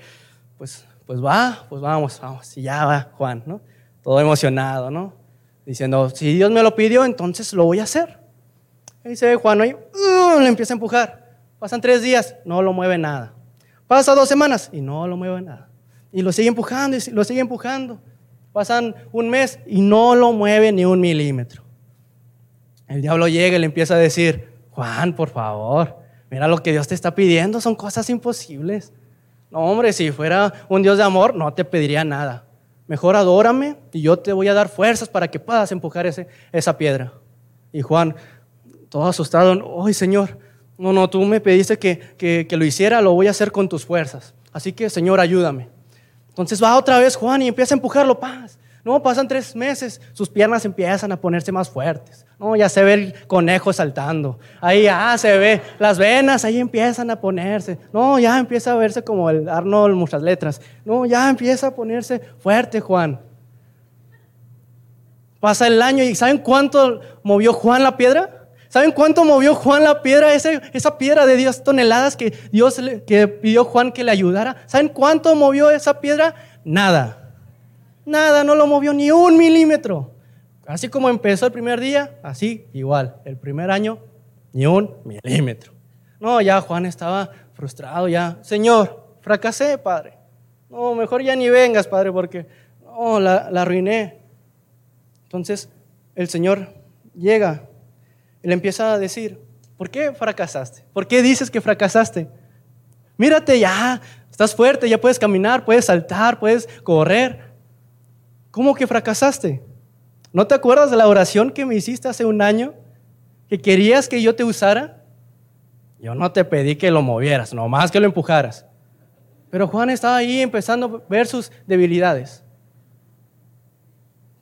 pues, pues va, pues vamos, vamos. Y ya va Juan, ¿no? Todo emocionado, ¿no? Diciendo, si Dios me lo pidió, entonces lo voy a hacer. Y se ve Juan ahí, ¡uh! le empieza a empujar. Pasan tres días, no lo mueve nada. Pasa dos semanas y no lo mueve nada. Y lo sigue empujando y lo sigue empujando. Pasan un mes y no lo mueve ni un milímetro. El diablo llega y le empieza a decir, Juan, por favor, mira lo que Dios te está pidiendo, son cosas imposibles. No, hombre, si fuera un Dios de amor, no te pediría nada. Mejor adórame y yo te voy a dar fuerzas para que puedas empujar ese, esa piedra. Y Juan, todo asustado, ¡ay, Señor! No, no, tú me pediste que, que, que lo hiciera, lo voy a hacer con tus fuerzas. Así que, Señor, ayúdame. Entonces va otra vez Juan y empieza a empujarlo, paz. No, pasan tres meses, sus piernas empiezan a ponerse más fuertes. No, ya se ve el conejo saltando. Ahí ya se ve las venas, ahí empiezan a ponerse. No, ya empieza a verse como el Arnold, muchas letras. No, ya empieza a ponerse fuerte Juan. Pasa el año y ¿saben cuánto movió Juan la piedra? ¿Saben cuánto movió Juan la piedra? esa piedra de 10 toneladas que Dios le, que pidió Juan que le ayudara. ¿Saben cuánto movió esa piedra? Nada. Nada, no lo movió ni un milímetro. Así como empezó el primer día, así igual. El primer año, ni un milímetro. No, ya Juan estaba frustrado, ya. Señor, fracasé, Padre. No, mejor ya ni vengas, Padre, porque no, la, la arruiné. Entonces el Señor llega y le empieza a decir, ¿por qué fracasaste? ¿Por qué dices que fracasaste? Mírate ya, estás fuerte, ya puedes caminar, puedes saltar, puedes correr. ¿Cómo que fracasaste? ¿No te acuerdas de la oración que me hiciste hace un año? ¿Que querías que yo te usara? Yo no te pedí que lo movieras, nomás que lo empujaras. Pero Juan estaba ahí empezando a ver sus debilidades.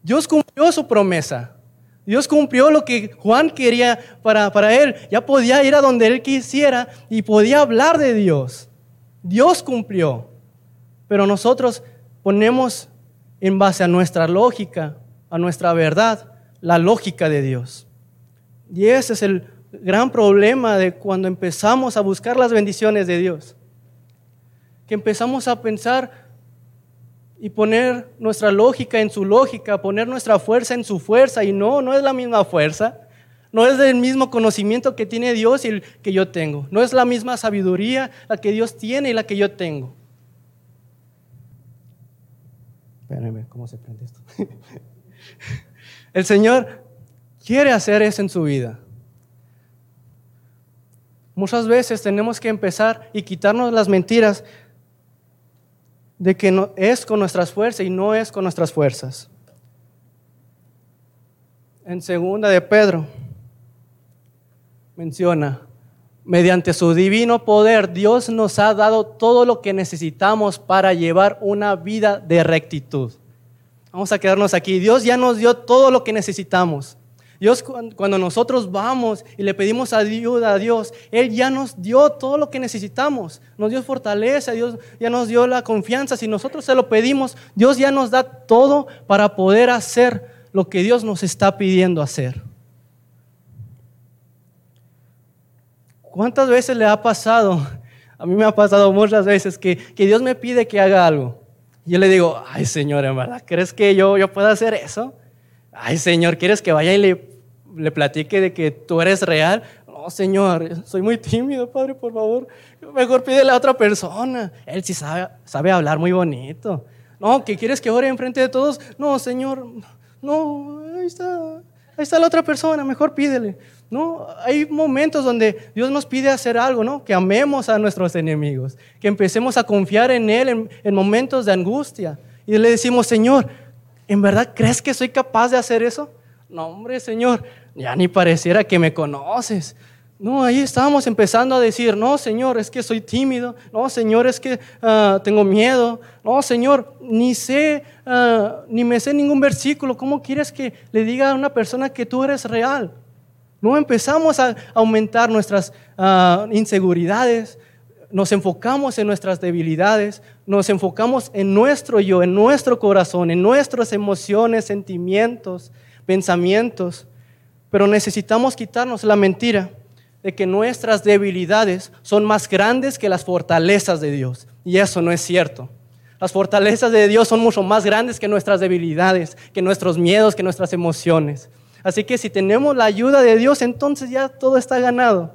Dios cumplió su promesa. Dios cumplió lo que Juan quería para, para él. Ya podía ir a donde él quisiera y podía hablar de Dios. Dios cumplió. Pero nosotros ponemos en base a nuestra lógica a nuestra verdad la lógica de Dios. Y ese es el gran problema de cuando empezamos a buscar las bendiciones de Dios. Que empezamos a pensar y poner nuestra lógica en su lógica, poner nuestra fuerza en su fuerza. Y no, no es la misma fuerza. No es el mismo conocimiento que tiene Dios y el que yo tengo. No es la misma sabiduría la que Dios tiene y la que yo tengo. Espérenme, ¿cómo se prende esto? El Señor quiere hacer eso en su vida. Muchas veces tenemos que empezar y quitarnos las mentiras de que es con nuestras fuerzas y no es con nuestras fuerzas. En segunda de Pedro menciona, mediante su divino poder Dios nos ha dado todo lo que necesitamos para llevar una vida de rectitud. Vamos a quedarnos aquí. Dios ya nos dio todo lo que necesitamos. Dios cuando nosotros vamos y le pedimos ayuda a Dios, Él ya nos dio todo lo que necesitamos. Nos dio fortaleza, Dios ya nos dio la confianza. Si nosotros se lo pedimos, Dios ya nos da todo para poder hacer lo que Dios nos está pidiendo hacer. ¿Cuántas veces le ha pasado? A mí me ha pasado muchas veces que, que Dios me pide que haga algo. Yo le digo, ay Señor, ¿en verdad crees que yo, yo puedo hacer eso? Ay Señor, ¿quieres que vaya y le, le platique de que tú eres real? No, Señor, soy muy tímido, Padre, por favor. Mejor pídele a otra persona. Él sí sabe, sabe hablar muy bonito. No, ¿que quieres que ore enfrente de todos? No, Señor, no, ahí está, ahí está la otra persona, mejor pídele. No, hay momentos donde Dios nos pide hacer algo, ¿no? Que amemos a nuestros enemigos, que empecemos a confiar en Él en, momentos de angustia. Y le decimos, Señor, ¿en verdad crees que soy capaz de hacer eso? No, hombre, Señor, ya ni pareciera que me conoces. No, ahí estábamos empezando a decir, no, Señor, es que soy tímido. No, Señor, es que ah, tengo miedo. No, Señor, ni sé, ah, ni me sé ningún versículo. ¿Cómo quieres que le diga a una persona que tú eres real? No empezamos a aumentar nuestras ah, inseguridades, nos enfocamos en nuestras debilidades, nos enfocamos en nuestro yo, en nuestro corazón, en nuestras emociones, sentimientos, pensamientos, pero necesitamos quitarnos la mentira de que nuestras debilidades son más grandes que las fortalezas de Dios. Y eso no es cierto. Las fortalezas de Dios son mucho más grandes que nuestras debilidades, que nuestros miedos, que nuestras emociones. Así que si tenemos la ayuda de Dios, entonces ya todo está ganado.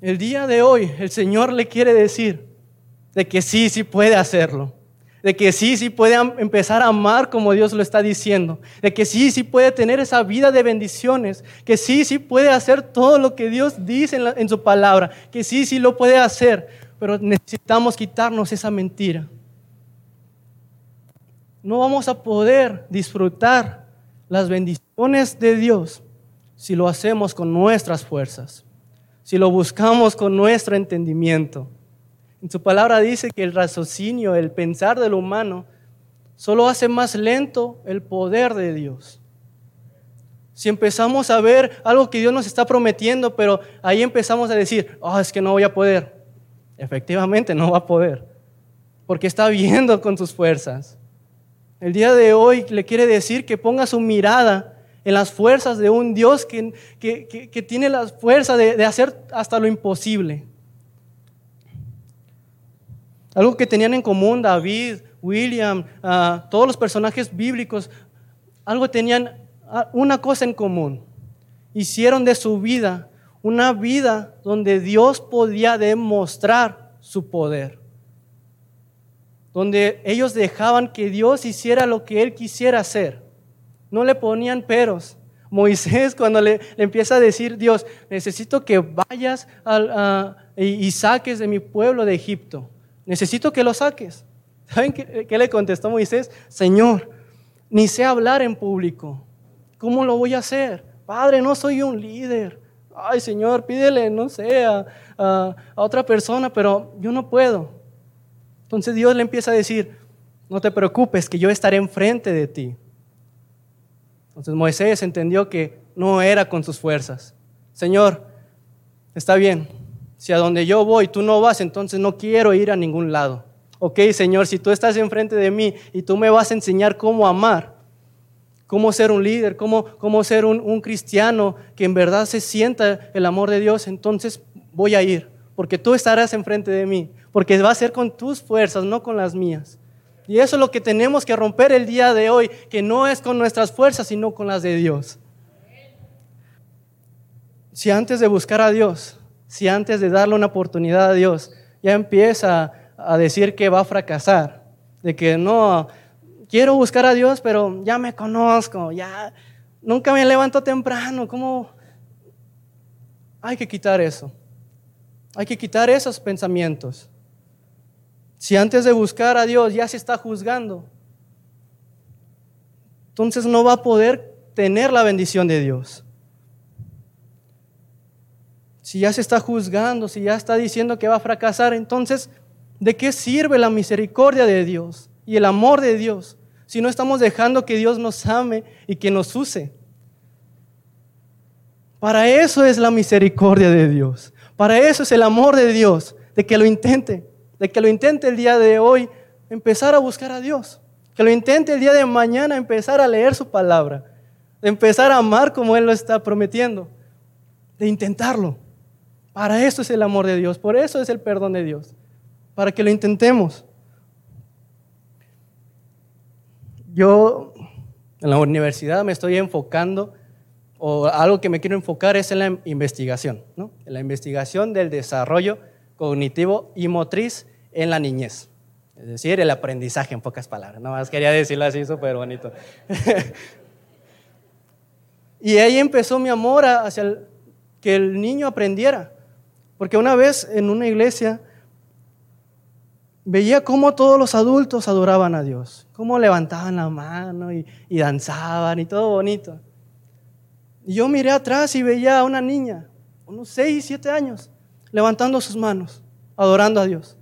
El día de hoy el Señor le quiere decir de que sí, sí puede hacerlo. De que sí, sí puede empezar a amar como Dios lo está diciendo. De que sí, sí puede tener esa vida de bendiciones. Que sí, sí puede hacer todo lo que Dios dice en, su palabra. Que sí, sí lo puede hacer. Pero necesitamos quitarnos esa mentira. No vamos a poder disfrutar las bendiciones de Dios si lo hacemos con nuestras fuerzas si lo buscamos con nuestro entendimiento. Su palabra dice que el raciocinio, el pensar del humano, solo hace más lento el poder de Dios. Si empezamos a ver algo que Dios nos está prometiendo, pero ahí empezamos a decir, oh, es que no voy a poder. Efectivamente, no va a poder, porque está viendo con sus fuerzas. El día de hoy le quiere decir que ponga su mirada en las fuerzas de un Dios que, que, tiene la fuerza de, hacer hasta lo imposible. Algo que tenían en común David, William, ah, todos los personajes bíblicos, algo tenían, ah, una cosa en común. Hicieron de su vida una vida donde Dios podía demostrar su poder. Donde ellos dejaban que Dios hiciera lo que Él quisiera hacer. No le ponían peros. Moisés cuando le, empieza a decir, Dios, necesito que vayas y, saques de mi pueblo de Egipto. Necesito que lo saques. ¿Saben qué, le contestó Moisés? Señor, ni sé hablar en público. ¿Cómo lo voy a hacer? Padre, no soy un líder. Ay, Señor, pídele, no sé, a, otra persona, pero yo no puedo. Entonces Dios le empieza a decir, no te preocupes, que yo estaré enfrente de ti. Entonces Moisés entendió que no era con sus fuerzas. Señor, está bien, si a donde yo voy tú no vas, entonces no quiero ir a ningún lado. Ok, Señor, si tú estás enfrente de mí y tú me vas a enseñar cómo amar, cómo ser un líder, cómo, cómo ser un, un cristiano que en verdad se sienta el amor de Dios, entonces voy a ir, porque tú estarás enfrente de mí, porque va a ser con tus fuerzas, no con las mías. Y eso es lo que tenemos que romper el día de hoy, que no es con nuestras fuerzas, sino con las de Dios. Si antes de buscar a Dios, si antes de darle una oportunidad a Dios, ya empieza a decir que va a fracasar, de que no, quiero buscar a Dios, pero ya me conozco, ya nunca me levanto temprano, ¿cómo? Hay que quitar eso. Hay que quitar esos pensamientos. Si antes de buscar a Dios ya se está juzgando, entonces no va a poder tener la bendición de Dios. Si ya se está juzgando, si ya está diciendo que va a fracasar, entonces, ¿de qué sirve la misericordia de Dios y el amor de Dios si no estamos dejando que Dios nos ame y que nos use? Para eso es la misericordia de Dios. Para eso es el amor de Dios, de que lo intente de que lo intente el día de hoy, empezar a buscar a Dios. Que lo intente el día de mañana, empezar a leer su palabra. De empezar a amar como Él lo está prometiendo. De intentarlo. Para eso es el amor de Dios. Por eso es el perdón de Dios. Para que lo intentemos. Yo en la universidad me estoy enfocando, o algo que me quiero enfocar es en la investigación, ¿no? en la investigación del desarrollo cognitivo y motriz en la niñez. Es decir, el aprendizaje en pocas palabras. Nada más quería decirlo así súper bonito. y ahí empezó mi amor hacia que el niño aprendiera. Porque una vez en una iglesia veía cómo todos los adultos adoraban a Dios, cómo levantaban la mano y, danzaban y todo bonito. Y yo miré atrás y veía a una niña, unos 6, 7 años, levantando sus manos, adorando a Dios.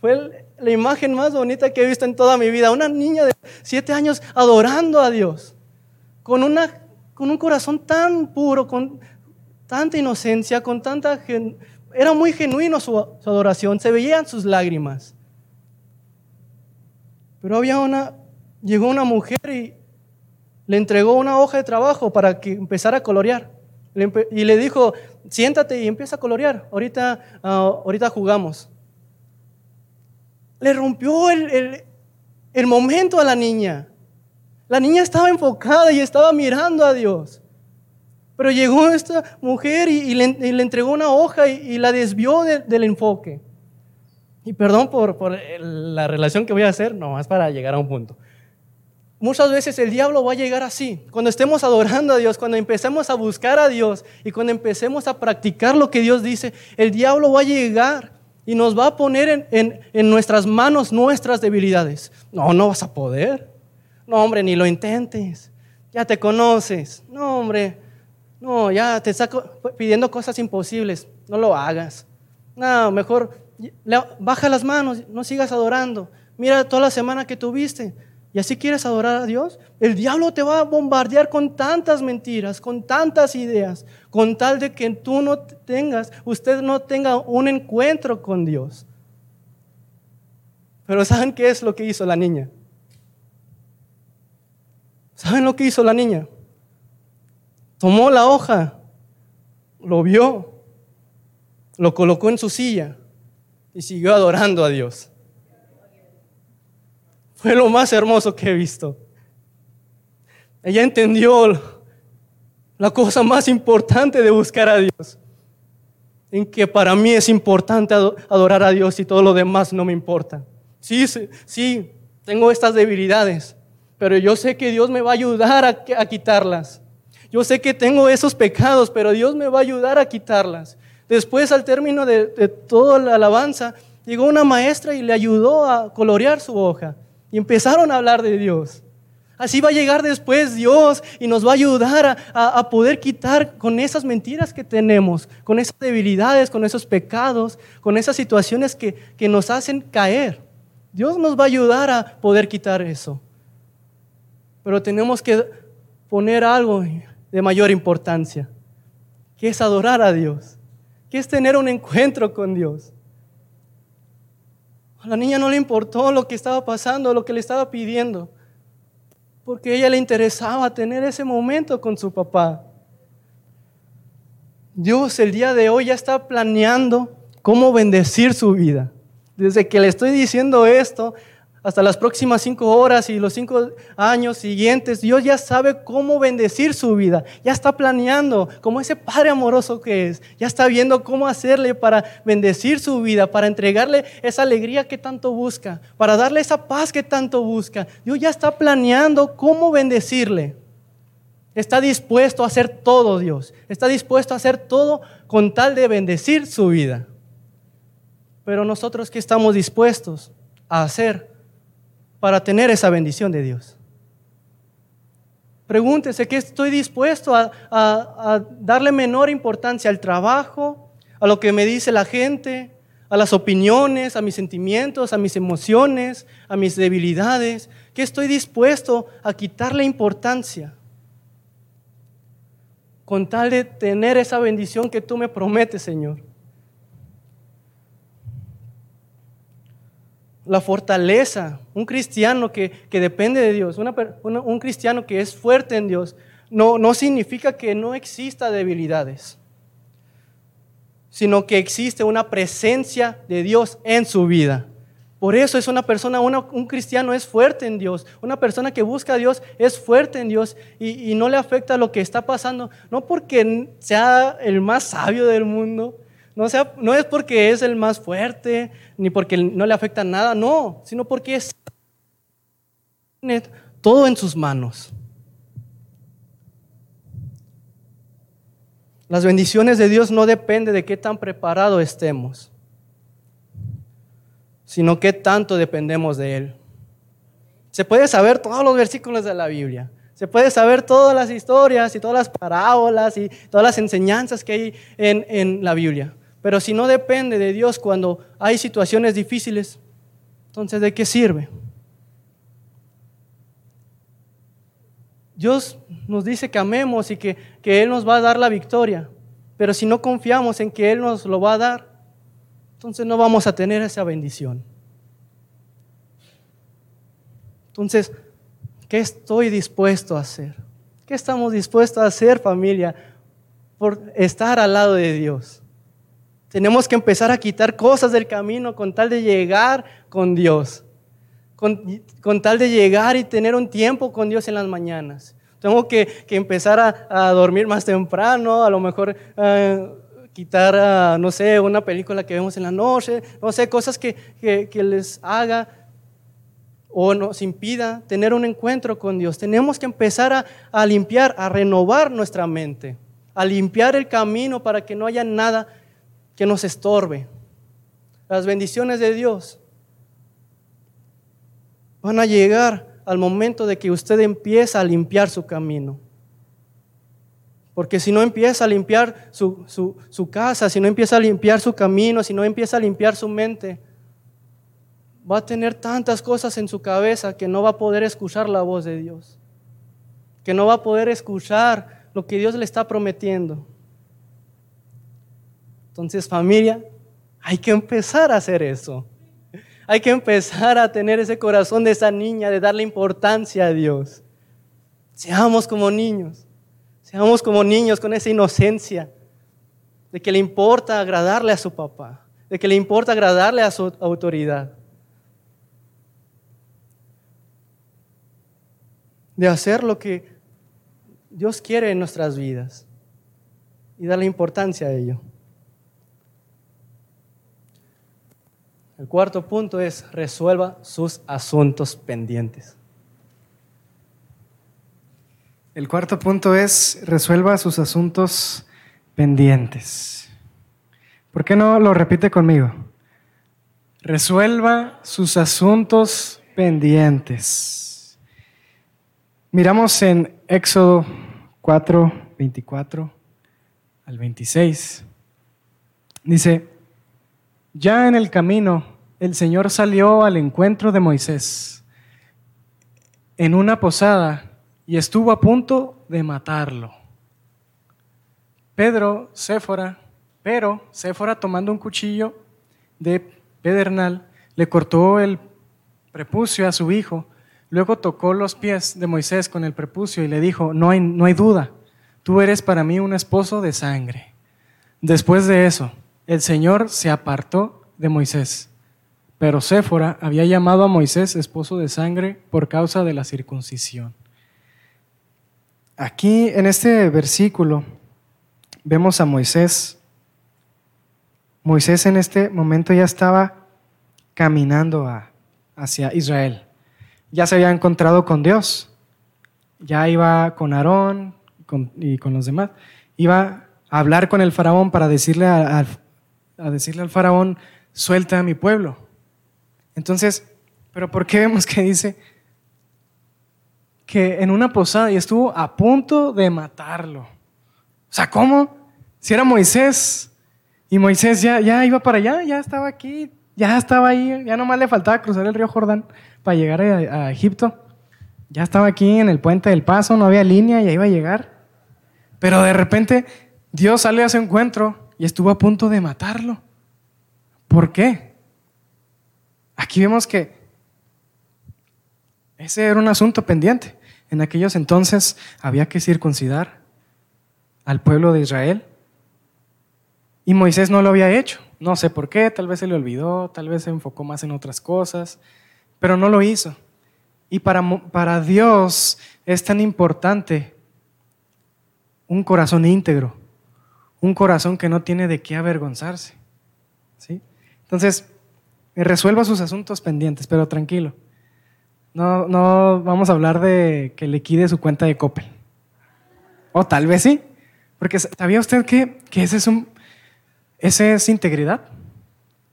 Fue la imagen más bonita que he visto en toda mi vida. Una niña de siete años adorando a Dios, con, con un corazón tan puro, con tanta inocencia, con tanta... Era muy genuino su, adoración, se veían sus lágrimas. Pero había una, llegó una mujer y le entregó una hoja de trabajo para que empezara a colorear. Y le dijo, siéntate y empieza a colorear, ahorita, ah, ahorita jugamos. Le rompió el, el momento a la niña. La niña estaba enfocada y estaba mirando a Dios. Pero llegó esta mujer y, le, entregó una hoja y, la desvió del enfoque. Y perdón por, la relación que voy a hacer, no, más para llegar a un punto. Muchas veces el diablo va a llegar así. Cuando estemos adorando a Dios, cuando empecemos a buscar a Dios y cuando empecemos a practicar lo que Dios dice, el diablo va a llegar y nos va a poner en, en nuestras manos nuestras debilidades. No, no vas a poder. No, hombre, ni lo intentes. Ya te conoces. No, hombre, no, ya te está pidiendo cosas imposibles. No lo hagas. No, mejor baja las manos, no sigas adorando. Mira toda la semana que tuviste. ¿Y así quieres adorar a Dios? El diablo te va a bombardear con tantas mentiras, con tantas ideas, con tal de que tú no tengas, usted no tenga un encuentro con Dios. Pero ¿saben qué es lo que hizo la niña? ¿Saben lo que hizo la niña? Tomó la hoja, lo vio, lo colocó en su silla y siguió adorando a Dios. Fue lo más hermoso que he visto. Ella entendió la cosa más importante de buscar a Dios. En que para mí es importante adorar a Dios y todo lo demás no me importa. Sí, sí, tengo estas debilidades, pero yo sé que Dios me va a ayudar a, quitarlas. Yo sé que tengo esos pecados, pero Dios me va a ayudar a quitarlas. Después, al término de, toda la alabanza, llegó una maestra y le ayudó a colorear su hoja. Y empezaron a hablar de Dios. Así va a llegar después Dios y nos va a ayudar a, poder quitar con esas mentiras que tenemos, con esas debilidades, con esos pecados, con esas situaciones que, que nos hacen caer. Dios nos va a ayudar a poder quitar eso. Pero tenemos que poner algo de mayor importancia, que es adorar a Dios, que es tener un encuentro con Dios. A la niña no le importó lo que estaba pasando, lo que le estaba pidiendo, porque a ella le interesaba tener ese momento con su papá. Dios el día de hoy ya está planeando cómo bendecir su vida. Desde que le estoy diciendo esto, hasta las próximas cinco horas y los cinco años siguientes, Dios ya sabe cómo bendecir su vida, ya está planeando como ese Padre amoroso que es, ya está viendo cómo hacerle para bendecir su vida, para entregarle esa alegría que tanto busca, para darle esa paz que tanto busca. Dios ya está planeando cómo bendecirle. Está dispuesto a hacer todo Dios, está dispuesto a hacer todo con tal de bendecir su vida. Pero nosotros que estamos dispuestos a hacer para tener esa bendición de Dios. Pregúntese qué estoy dispuesto a, darle menor importancia al trabajo, a lo que me dice la gente, a las opiniones, a mis sentimientos, a mis emociones, a mis debilidades. ¿Qué estoy dispuesto a quitarle importancia? Con tal de tener esa bendición que tú me prometes, Señor. La fortaleza, un cristiano que, depende de Dios, un cristiano que es fuerte en Dios, no, no significa que no exista debilidades, sino que existe una presencia de Dios en su vida. Por eso es una persona, un cristiano es fuerte en Dios, una persona que busca a Dios es fuerte en Dios y, y no le afecta lo que está pasando, no porque sea el más sabio del mundo, no, sea, no es porque es el más fuerte, ni porque no le afecta nada, no, sino porque es todo en sus manos. Las bendiciones de Dios no dependen de qué tan preparado estemos, sino qué tanto dependemos de Él. Se puede saber todos los versículos de la Biblia, se puede saber todas las historias y todas las parábolas y todas las enseñanzas que hay en, en la Biblia. Pero si no depende de Dios cuando hay situaciones difíciles, entonces ¿de qué sirve? Dios nos dice que amemos y que, Él nos va a dar la victoria. Pero si no confiamos en que Él nos lo va a dar, entonces no vamos a tener esa bendición. Entonces, ¿qué estoy dispuesto a hacer? ¿Qué estamos dispuestos a hacer, familia, por estar al lado de Dios? Tenemos que empezar a quitar cosas del camino con tal de llegar con Dios, con, tal de llegar y tener un tiempo con Dios en las mañanas. Tengo que, empezar a, dormir más temprano, a lo mejor eh, quitar, ah, no sé, una película que vemos en la noche, no sé, cosas que, que les haga o nos impida tener un encuentro con Dios. Tenemos que empezar a, limpiar, a renovar nuestra mente, a limpiar el camino para que no haya nada que nos estorbe. Las bendiciones de Dios van a llegar al momento de que usted empieza a limpiar su camino. Porque si no empieza a limpiar su, su casa, si no empieza a limpiar su camino, si no empieza a limpiar su mente, va a tener tantas cosas en su cabeza que no va a poder escuchar la voz de Dios, que no va a poder escuchar lo que Dios le está prometiendo. Entonces familia, hay que empezar a hacer eso. Hay que empezar a tener ese corazón de esa niña, de darle importancia a Dios. Seamos como niños, seamos como niños con esa inocencia de que le importa agradarle a su papá, de que le importa agradarle a su autoridad. de hacer lo que Dios quiere en nuestras vidas y darle importancia a ello. El cuarto punto es resuelva sus asuntos pendientes. El cuarto punto es resuelva sus asuntos pendientes. ¿Por qué no lo repite conmigo? Resuelva sus asuntos pendientes. Miramos en Éxodo 4, 24 al 26. Dice, ya en el camino el Señor salió al encuentro de Moisés en una posada y estuvo a punto de matarlo. Pedro, Séfora, pero Séfora tomando un cuchillo de pedernal, le cortó el prepucio a su hijo Luego tocó los pies de Moisés con el prepucio y le dijo, no hay, no hay duda, tú eres para mí un esposo de sangre. Después de eso, el Señor se apartó de Moisés, pero Séfora había llamado a Moisés esposo de sangre por causa de la circuncisión. Aquí en este versículo vemos a Moisés. Moisés en este momento ya estaba caminando hacia Israel ya se había encontrado con Dios. Ya iba con Aarón y con los demás. Iba a hablar con el faraón para decirle, a, decirle al faraón, suelta a mi pueblo. Entonces, ¿pero por qué vemos que dice que en una posada y estuvo a punto de matarlo? O sea, ¿cómo? Si era Moisés y Moisés ya, ya iba para allá, ya estaba aquí, ya estaba ahí, ya nomás le faltaba cruzar el río Jordán para llegar a, Egipto. Ya estaba aquí en el puente del paso, no había línea, ya iba a llegar. Pero de repente Dios sale a su encuentro y estuvo a punto de matarlo. ¿Por qué? Aquí vemos que ese era un asunto pendiente. En aquellos entonces había que circuncidar al pueblo de Israel. Y Moisés no lo había hecho. No sé por qué, tal vez se le olvidó, tal vez se enfocó más en otras cosas pero no lo hizo. Y para, para Dios es tan importante un corazón íntegro, un corazón que no tiene de qué avergonzarse. ¿sí? Entonces, resuelva sus asuntos pendientes, pero tranquilo. No, no vamos a hablar de que le quide su cuenta de Coppel. O tal vez sí, porque ¿sabía usted que, que ese, es un, ese es integridad?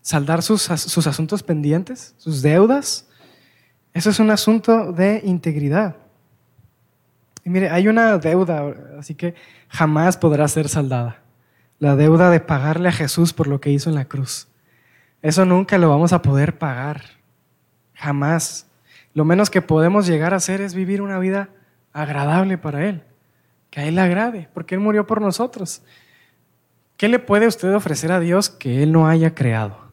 Saldar sus, sus asuntos pendientes, sus deudas, eso es un asunto de integridad. Y mire, hay una deuda, así que jamás podrá ser saldada. La deuda de pagarle a Jesús por lo que hizo en la cruz. Eso nunca lo vamos a poder pagar. Jamás. Lo menos que podemos llegar a hacer es vivir una vida agradable para Él. Que a Él le agrade, porque Él murió por nosotros. ¿qué le puede usted ofrecer a Dios que Él no haya creado?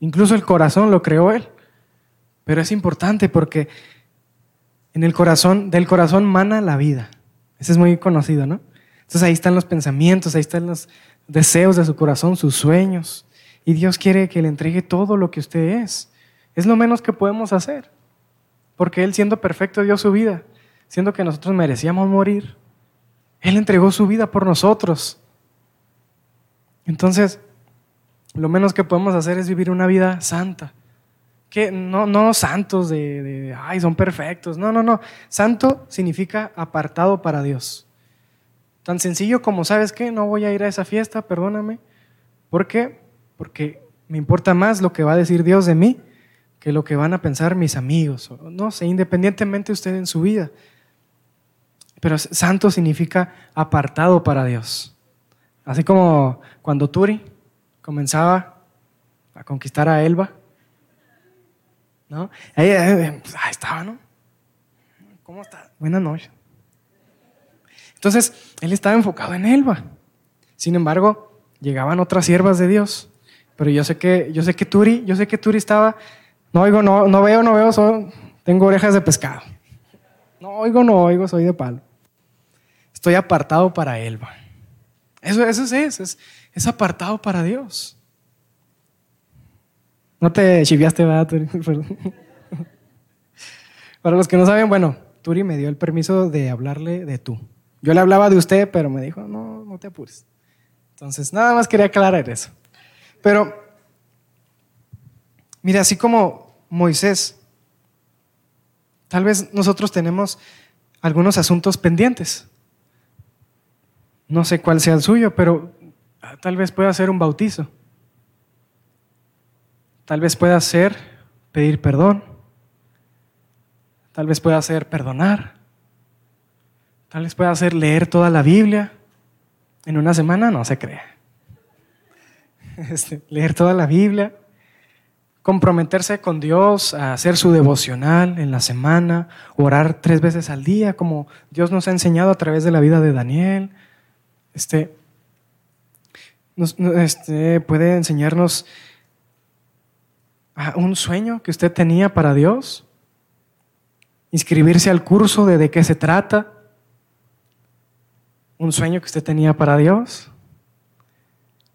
Incluso el corazón lo creó Él. Pero es importante porque en el corazón, del corazón mana la vida. Ese es muy conocido, ¿no? Entonces ahí están los pensamientos, ahí están los deseos de su corazón, sus sueños. Y Dios quiere que le entregue todo lo que usted es. Es lo menos que podemos hacer. Porque Él siendo perfecto dio su vida, siendo que nosotros merecíamos morir. Él entregó su vida por nosotros. Entonces, lo menos que podemos hacer es vivir una vida santa. Que no, no santos de, de, ay, son perfectos. No, no, no. Santo significa apartado para Dios. Tan sencillo como, ¿sabes qué? No voy a ir a esa fiesta, perdóname. ¿Por qué? Porque me importa más lo que va a decir Dios de mí que lo que van a pensar mis amigos. No sé, independitemente usted en su vida. Pero santo significa apartado para Dios. Así como cuando Turi comenzaba a conquistar a Elba. ¿No? Ahí, pues, ahí estaba, ¿no? ¿Cómo está? Buenas noches. Entonces, él estaba enfocado en Elba. Sin embargo, llegaban otras siervas de Dios. Pero yo sé que, yo sé que Turi, yo sé que Turi estaba, no oigo, no, no veo, no veo, tengo orejas de pescado. No oigo, no oigo, soy de palo. Estoy apartado para Elba. Eso, eso es, es, es apartado para Dios. No te chiviaste, ¿verdad, Turi? para los que no saben, bueno, Turi me dio el permiso de hablarle de tú. Yo le hablaba de usted, pero me dijo, no, no te apures. Entonces, nada más quería aclarar eso. Pero, mira, así como Moisés, tal vez nosotros tenemos algunos asuntos pendientes. No sé cuál sea el suyo, pero tal vez pueda ser un bautizo. Tal vez pueda ser pedir perdón. Tal vez pueda ser perdonar. Tal vez pueda ser leer toda la Biblia. En una semana no se cree. Este, leer toda la Biblia. Comprometerse con Dios a hacer su devocional en la semana. Orar tres veces al día, como Dios nos ha enseñado a través de la vida de Daniel. Este, este, puede enseñarnos un sueño que usted tenía para Dios. Inscribirse al curso de de qué se trata un sueño que usted tenía para Dios.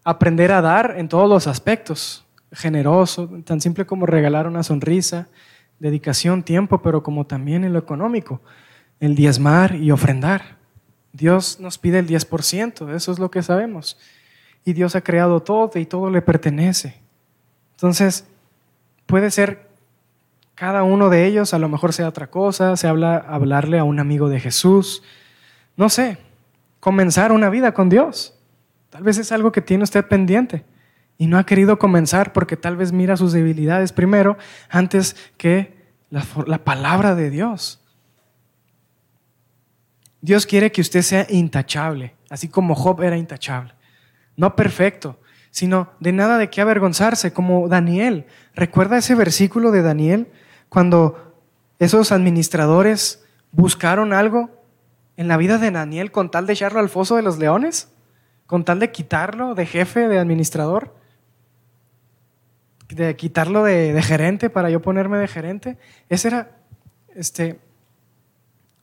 Aprender a dar en todos los aspectos, generoso, tan simple como regalar una sonrisa, dedicación, tiempo, pero como también en lo económico, el diezmar y ofrendar. Dios nos pide el 10%, eso es lo que sabemos. Y Dios ha creado todo y todo le pertenece. Entonces, puede ser cada uno de ellos, a lo mejor sea otra cosa, se habla hablarle a un amigo de Jesús, no sé, comenzar una vida con Dios. Tal vez es algo que tiene usted pendiente y no ha querido comenzar porque tal vez mira sus debilidades primero antes que la, la, palabra de Dios. Dios quiere que usted sea intachable, así como Job era intachable. No perfecto, sino de nada de qué avergonzarse, como Daniel. ¿Recuerda ese versículo de Daniel cuando esos administradores buscaron algo en la vida de Daniel con tal de echarlo al foso de los leones? ¿Con tal de quitarlo de jefe, de administrador? ¿De quitarlo de, gerente para yo ponerme de gerente? Ese era este,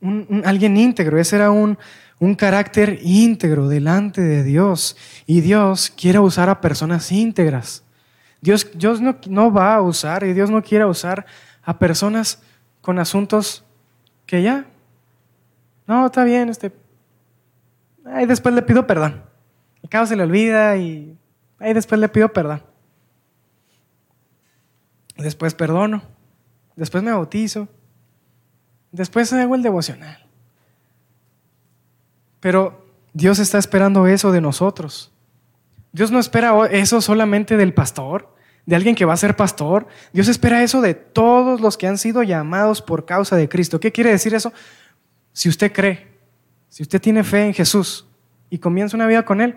un, alguien íntegro, ese era un, un carácter íntegro delante de Dios. Y Dios quiere usar a personas íntegras. Dios, Dios no, no, va a usar y Dios no quiere usar a personas con asuntos que ya no, está bien, este. Ahí después le pido perdón. El cabo se le olvida y ahí después le pido perdón. Después perdono. Después me bautizo. Después hago el devocional. Pero Dios está esperando eso de nosotros. Dios no espera eso solamente del pastor, de alguien que va a ser pastor. Dios espera eso de todos los que han sido llamados por causa de Cristo. ¿Qué quiere decir eso? Si usted cree, si usted tiene fe en Jesús y comienza una vida con Él,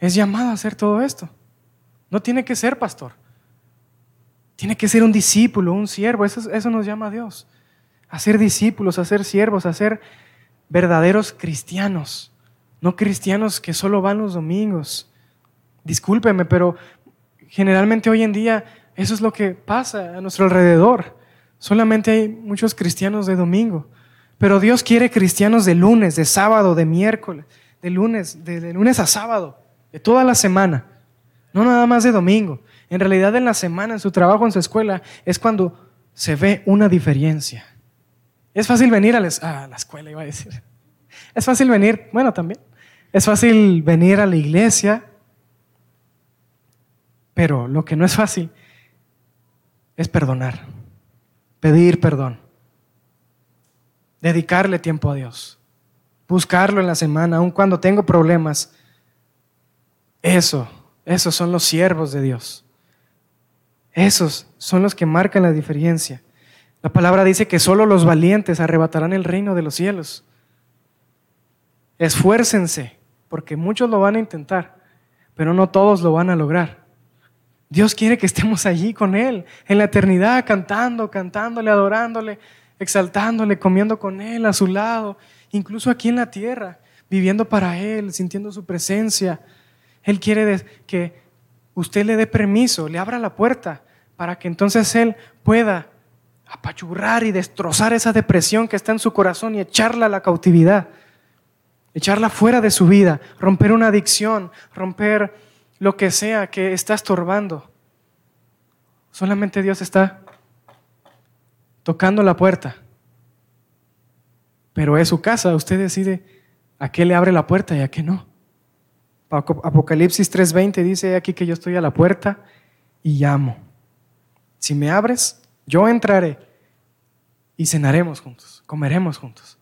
es llamado a hacer todo esto. No tiene que ser pastor. Tiene que ser un discípulo, un siervo. Eso, eso nos llama a Dios. A ser discípulos, a ser siervos, a ser verdaderos cristianos. No cristianos que solo van los domingos. discúlpeme, pero generalmente hoy en día eso es lo que pasa a nuestro alrededor. Solamente hay muchos cristianos de domingo. Pero Dios quiere cristianos de lunes, de sábado, de miércoles, de lunes, de, lunes a sábado, de toda la semana. No nada más de domingo. En realidad en la semana, en su trabajo, en su escuela, es cuando se ve una diferencia. Es fácil venir a, a la escuela, iba a decir. Es fácil venir, bueno, también. Es fácil venir a la iglesia, pero lo que no es fácil es perdonar, pedir perdón dedicarle tiempo a Dios, buscarlo en la semana, aun cuando tengo problemas. Eso, esos son los siervos de Dios. Esos son los que marcan la diferencia. La palabra dice que solo los valientes arrebatarán el reino de los cielos. Esfuércense, porque muchos lo van a intentar, pero no todos lo van a lograr. Dios quiere que estemos allí con Él, en la eternidad, cantando, cantándole, adorándole, exaltándole, comiendo con Él a su lado, incluso aquí en la tierra, viviendo para Él, sintiendo su presencia. Él quiere que usted le dé permiso, le abra la puerta para que entonces Él pueda apachurrar y destrozar esa depresión que está en su corazón y echarla a la cautividad, echarla fuera de su vida, romper una adicción, romper lo que sea que está estorbando. Solamente Dios está tocando la puerta. Pero es su casa, usted decide a qué le abre la puerta y a qué no. Apocalipsis 3:20 dice aquí que yo estoy a la puerta y llamo. Si me abres, yo entraré y cenaremos juntos, comeremos juntos.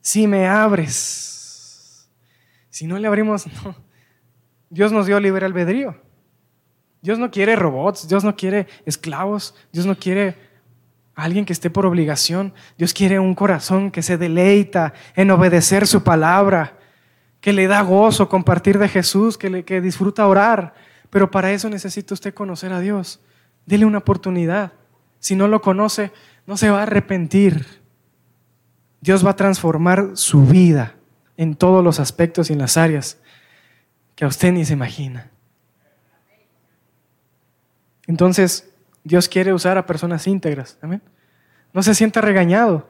Si me abres, si no le abrimos. Dios nos dio libre albedrío. Dios no quiere robots, Dios no quiere esclavos, Dios no quiere alguien que esté por obligación. Dios quiere un corazón que se deleita en obedecer su palabra, que le da gozo compartir de Jesús, que, le, que disfruta orar. Pero para eso necesita usted conocer a Dios. Dele una oportunidad. Si no lo conoce, no se va a arrepentir. Dios va a transformar su vida en todos los aspectos y en las áreas que a usted ni se imagina. Entonces, Dios quiere usar a personas íntegras. No se sienta regañado.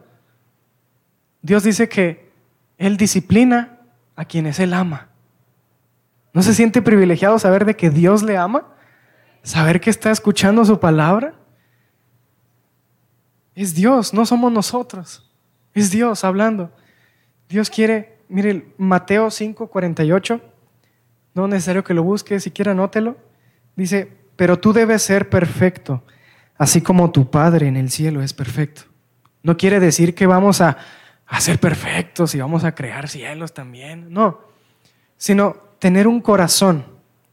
Dios dice que Él disciplina a quienes Él ama. ¿No se siente privilegiado saber de que Dios le ama? ¿Saber que está escuchando su palabra? Es Dios, no somos nosotros. Es Dios hablando. Dios quiere, mire, Mateo 5, 48, no es necesario que lo busque, si quiere anótelo. Dice, pero tú debes ser perfecto, así como tu Padre en el cielo es perfecto. No quiere decir que vamos a, ser perfectos y vamos a crear cielos también, no, sino tener un corazón.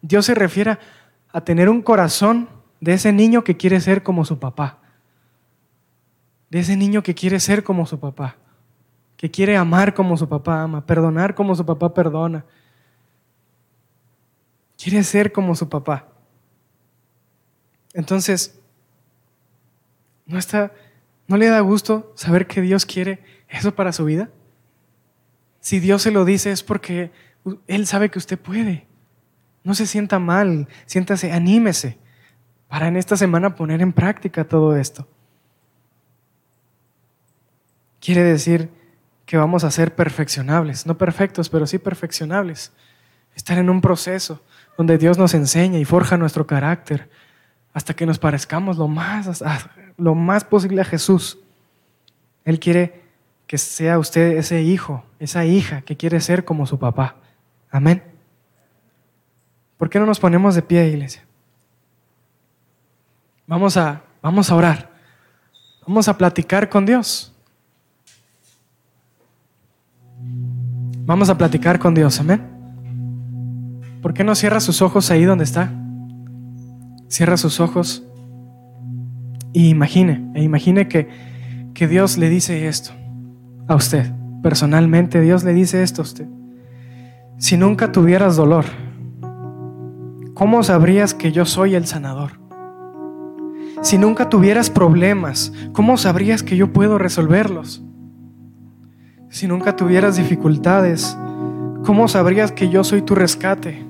Dios se refiere a tener un corazón de ese niño que quiere ser como su papá, de ese niño que quiere ser como su papá, que quiere amar como su papá ama, perdonar como su papá perdona, quiere ser como su papá. Entonces, ¿no, está, ¿no le da gusto saber que Dios quiere eso para su vida? Si Dios se lo dice es porque Él sabe que usted puede. No se sienta mal, siéntase, anímese para en esta semana poner en práctica todo esto. Quiere decir que vamos a ser perfeccionables, no perfectos, pero sí perfeccionables. Estar en un proceso donde Dios nos enseña y forja nuestro carácter, hasta que nos parezcamos lo más, lo más posible a Jesús. Él quiere que sea usted ese hijo, esa hija que quiere ser como su papá. Amén. ¿Por qué no nos ponemos de pie, iglesia? Vamos a, vamos a orar. Vamos a platicar con Dios. Vamos a platicar con Dios, amén. ¿Por qué no cierra sus ojos ahí donde está? Cierra sus ojos y imagine, e imagine que, que Dios le dice esto a usted. Personalmente Dios le dice esto a usted. Si nunca tuvieras dolor, ¿cómo sabrías que yo soy el sanador? Si nunca tuvieras problemas, ¿cómo sabrías que yo puedo resolverlos? Si nunca tuvieras dificultades, ¿cómo sabrías que yo soy tu rescate?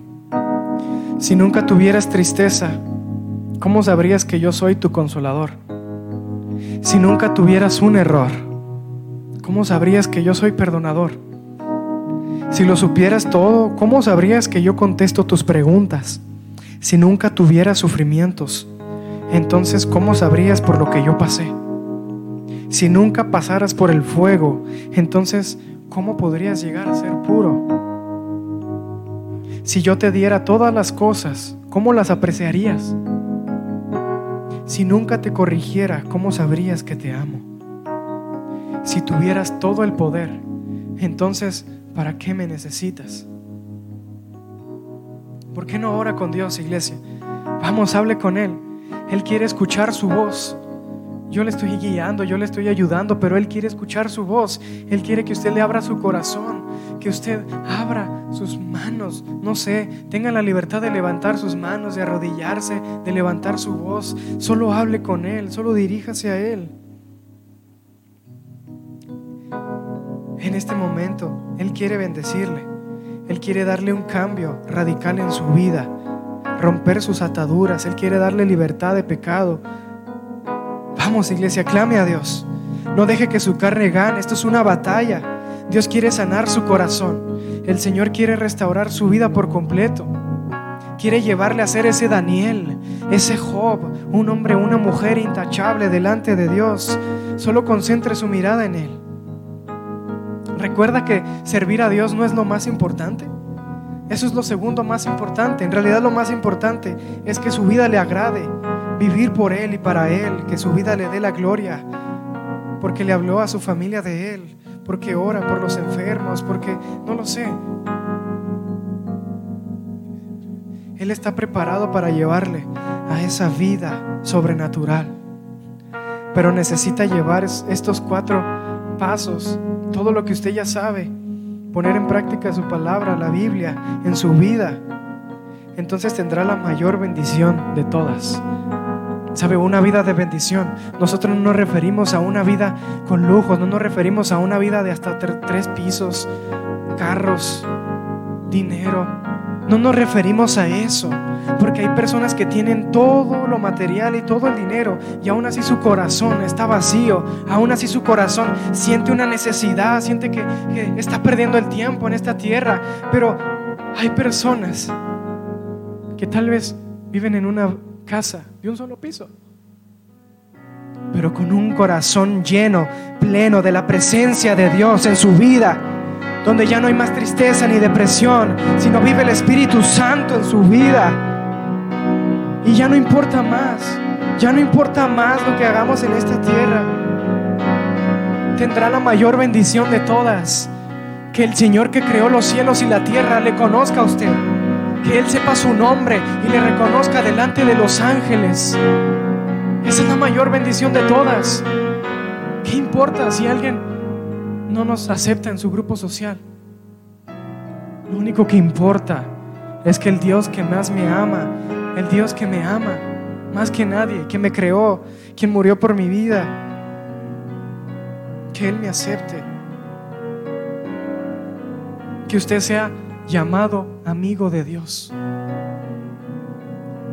Si nunca tuvieras tristeza, ¿cómo sabrías que yo soy tu consolador? Si nunca tuvieras un error, ¿cómo sabrías que yo soy perdonador? Si lo supieras todo, ¿cómo sabrías que yo contesto tus preguntas? Si nunca tuvieras sufrimientos, entonces ¿cómo sabrías por lo que yo pasé? Si nunca pasaras por el fuego, entonces ¿cómo podrías llegar a ser puro? Si yo te diera todas las cosas, ¿cómo las apreciarías? Si nunca te corrigiera, ¿cómo sabrías que te amo? Si tuvieras todo el poder, entonces, ¿para qué me necesitas? ¿Por qué no ora con Dios, iglesia? Vamos, hable con Él. Él quiere escuchar su voz. Yo le estoy guiando, yo le estoy ayudando, pero Él quiere escuchar su voz. Él quiere que usted le abra su corazón, que usted abra sus manos. No sé, tenga la libertad de levantar sus manos, de arrodillarse, de levantar su voz. Solo hable con Él, solo diríjase a Él. En este momento, Él quiere bendecirle. Él quiere darle un cambio radical en su vida, romper sus ataduras. Él quiere darle libertad de pecado. Vamos, iglesia, clame a Dios. No deje que su carne gane. Esto es una batalla. Dios quiere sanar su corazón. El Señor quiere restaurar su vida por completo. Quiere llevarle a ser ese Daniel, ese Job, un hombre, una mujer intachable delante de Dios. Solo concentre su mirada en Él. Recuerda que servir a Dios no es lo más importante. Eso es lo segundo más importante. En realidad lo más importante es que su vida le agrade vivir por Él y para Él, que su vida le dé la gloria, porque le habló a su familia de Él, porque ora por los enfermos, porque no lo sé. Él está preparado para llevarle a esa vida sobrenatural, pero necesita llevar estos cuatro pasos, todo lo que usted ya sabe, poner en práctica su palabra, la Biblia, en su vida. Entonces tendrá la mayor bendición de todas. ¿Sabe? Una vida de bendición. Nosotros no nos referimos a una vida con lujos, no nos referimos a una vida de hasta tres pisos, carros, dinero. No nos referimos a eso, porque hay personas que tienen todo lo material y todo el dinero y aún así su corazón está vacío, aún así su corazón siente una necesidad, siente que, que está perdiendo el tiempo en esta tierra. Pero hay personas que tal vez viven en una casa de un solo piso, pero con un corazón lleno, pleno de la presencia de Dios en su vida, donde ya no hay más tristeza ni depresión, sino vive el Espíritu Santo en su vida. Y ya no importa más, ya no importa más lo que hagamos en esta tierra. Tendrá la mayor bendición de todas, que el Señor que creó los cielos y la tierra le conozca a usted que Él sepa su nombre y le reconozca delante de los ángeles. Esa es la mayor bendición de todas. ¿Qué importa si alguien no nos acepta en su grupo social? Lo único que importa es que el Dios que más me ama, el Dios que me ama más que nadie, que me creó, quien murió por mi vida, que Él me acepte. Que usted sea llamado amigo de Dios.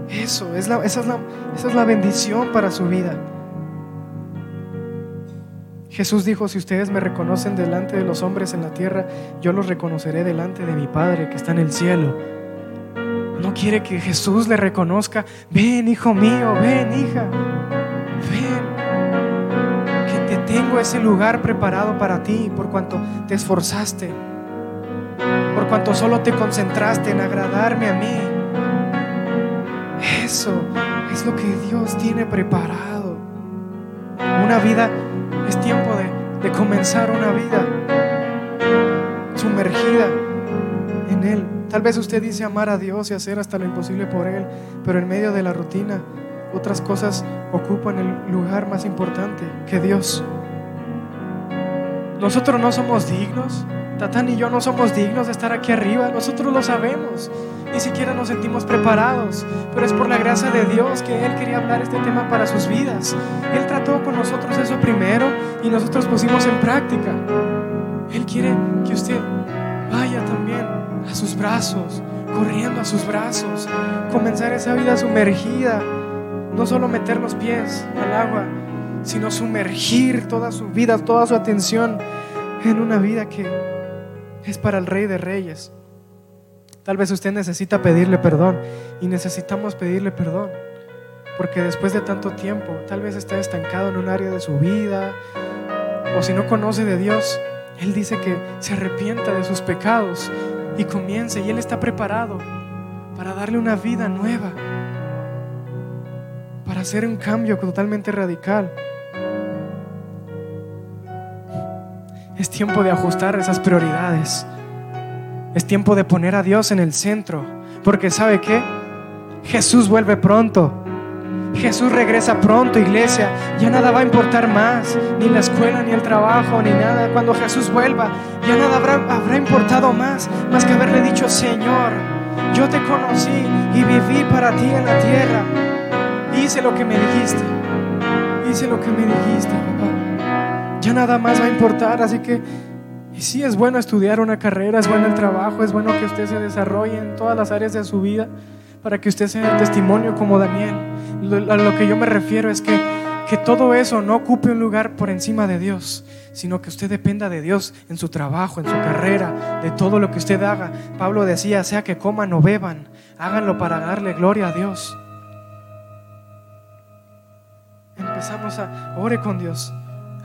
Eso, es la, esa, es la, esa es la bendición para su vida. Jesús dijo, si ustedes me reconocen delante de los hombres en la tierra, yo los reconoceré delante de mi Padre que está en el cielo. No quiere que Jesús le reconozca, ven hijo mío, ven hija, ven, que te tengo ese lugar preparado para ti por cuanto te esforzaste cuanto solo te concentraste en agradarme a mí. Eso es lo que Dios tiene preparado. Una vida, es tiempo de, de comenzar una vida sumergida en Él. Tal vez usted dice amar a Dios y hacer hasta lo imposible por Él, pero en medio de la rutina otras cosas ocupan el lugar más importante que Dios. Nosotros no somos dignos Tatán y yo no somos dignos de estar aquí arriba, nosotros lo sabemos, ni siquiera nos sentimos preparados, pero es por la gracia de Dios que Él quería hablar este tema para sus vidas. Él trató con nosotros eso primero y nosotros pusimos en práctica. Él quiere que usted vaya también a sus brazos corriendo a sus brazos, comenzar esa vida sumergida, no solo meter los pies al agua, sino sumergir toda su vida, toda su atención en una vida que es para el Rey de Reyes. Tal vez usted necesita pedirle perdón y necesitamos pedirle perdón. Porque después de tanto tiempo, tal vez está estancado en un área de su vida, o si no conoce de Dios, Él dice que se arrepienta de sus pecados y comience, y Él está preparado para darle una vida nueva, para hacer un cambio totalmente radical. Es tiempo de ajustar esas prioridades. Es tiempo de poner a Dios en el centro. Porque ¿sabe qué? Jesús vuelve pronto. Jesús regresa pronto, iglesia. Ya nada va a importar más, ni la escuela, ni el trabajo, ni nada. Cuando Jesús vuelva, ya nada habrá, habrá importado más, más que haberle dicho, Señor, yo te conocí y viví para ti en la tierra. Hice lo que me dijiste. Hice lo que me dijiste, papá. Ya nada más va a importar, así que y sí, es bueno estudiar una carrera, es bueno el trabajo, es bueno que usted se desarrolle en todas las áreas de su vida para que usted sea el testimonio como Daniel. A lo que yo me refiero es que, que todo eso no ocupe un lugar por encima de Dios, sino que usted dependa de Dios en su trabajo, en su carrera, de todo lo que usted haga. Pablo decía, sea que coman o beban, háganlo para darle gloria a Dios. Empezamos a, ore con Dios,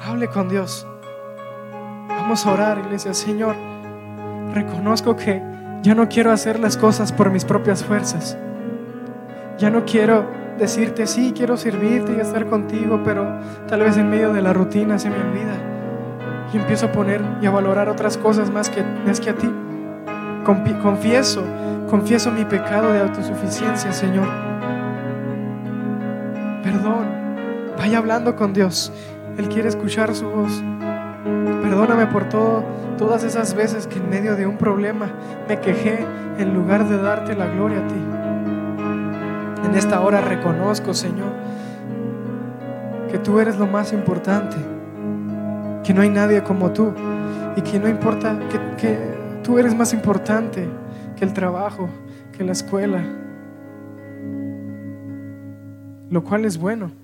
hable con Dios. Vamos a orar, iglesia. Señor, reconozco que ya no quiero hacer las cosas por mis propias fuerzas. Ya no quiero decirte, sí, quiero servirte y estar contigo, pero tal vez en medio de la rutina se me olvida. Y empiezo a poner y a valorar otras cosas más que, más que a ti. Confieso, confieso mi pecado de autosuficiencia, Señor. Perdón. Vaya hablando con Dios. Él quiere escuchar su voz. Perdóname por todo, todas esas veces que en medio de un problema me quejé en lugar de darte la gloria a ti. En esta hora reconozco, Señor, que tú eres lo más importante, que no hay nadie como tú y que no importa, que, que tú eres más importante que el trabajo, que la escuela, lo cual es bueno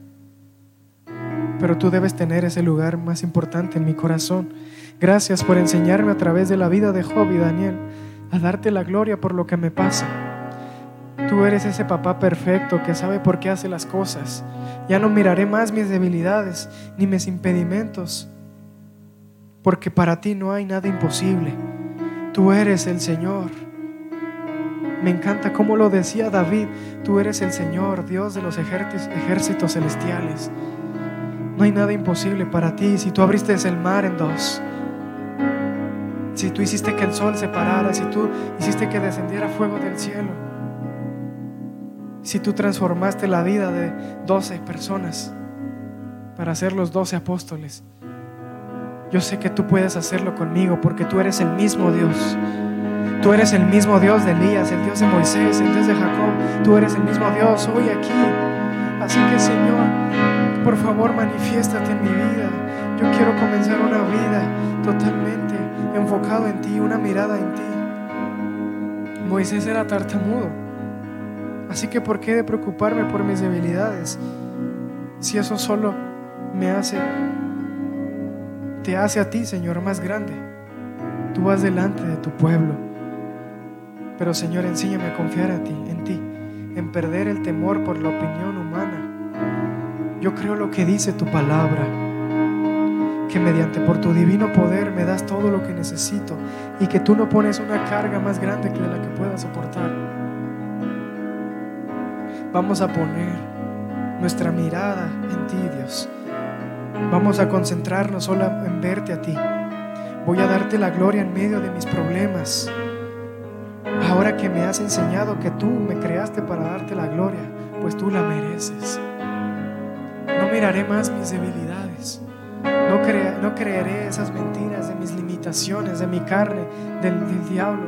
pero tú debes tener ese lugar más importante en mi corazón. Gracias por enseñarme a través de la vida de Job y Daniel a darte la gloria por lo que me pasa. Tú eres ese papá perfecto que sabe por qué hace las cosas. Ya no miraré más mis debilidades ni mis impedimentos, porque para ti no hay nada imposible. Tú eres el Señor. Me encanta como lo decía David, tú eres el Señor, Dios de los ejércitos celestiales. No hay nada imposible para ti. Si tú abriste el mar en dos, si tú hiciste que el sol se parara, si tú hiciste que descendiera fuego del cielo, si tú transformaste la vida de doce personas para ser los doce apóstoles, yo sé que tú puedes hacerlo conmigo porque tú eres el mismo Dios. Tú eres el mismo Dios de Elías, el Dios de Moisés, el Dios de Jacob. Tú eres el mismo Dios hoy aquí. Así que Señor, por favor manifiéstate en mi vida. Yo quiero comenzar una vida totalmente enfocado en ti, una mirada en ti. Moisés era tartamudo. Así que ¿por qué de preocuparme por mis debilidades? Si eso solo me hace, te hace a ti, Señor, más grande. Tú vas delante de tu pueblo. Pero Señor, enséñame a confiar en ti, en ti, en perder el temor por la opinión humana yo creo lo que dice tu palabra, que mediante por tu divino poder me das todo lo que necesito y que tú no pones una carga más grande que la que pueda soportar. Vamos a poner nuestra mirada en ti, Dios. Vamos a concentrarnos solo en verte a ti. Voy a darte la gloria en medio de mis problemas. Ahora que me has enseñado que tú me creaste para darte la gloria, pues tú la mereces. Miraré más mis debilidades. No, creeré esas mentiras de mis limitaciones, de mi carne, del, diablo.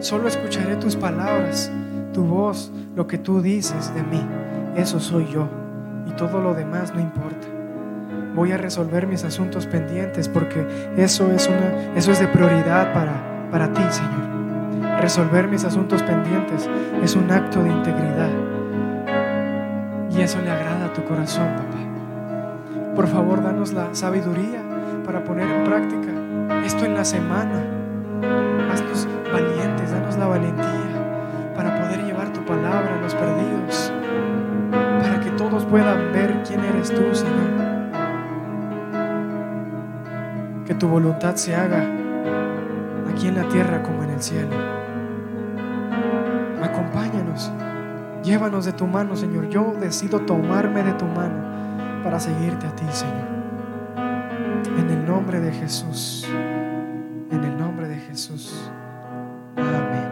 Solo escucharé tus palabras, tu voz, lo que tú dices de mí. Eso soy yo. Y todo lo demás no importa. Voy a resolver mis asuntos pendientes porque eso es, de prioridad para ti, Señor. resolver mis asuntos pendientes es un acto de integridad. Y eso le agrada tu corazón, papá. Por favor, danos la sabiduría para poner en práctica esto en la semana. Haznos valientes, danos la valentía para poder llevar tu palabra a los perdidos, para que todos puedan ver quién eres tú, Señor. Que tu voluntad se haga aquí en la tierra como en el cielo. Llévanos de tu mano, Señor. Yo decido tomarme de tu mano para seguirte a ti, Señor. En el nombre de Jesús. En el nombre de Jesús. Amén.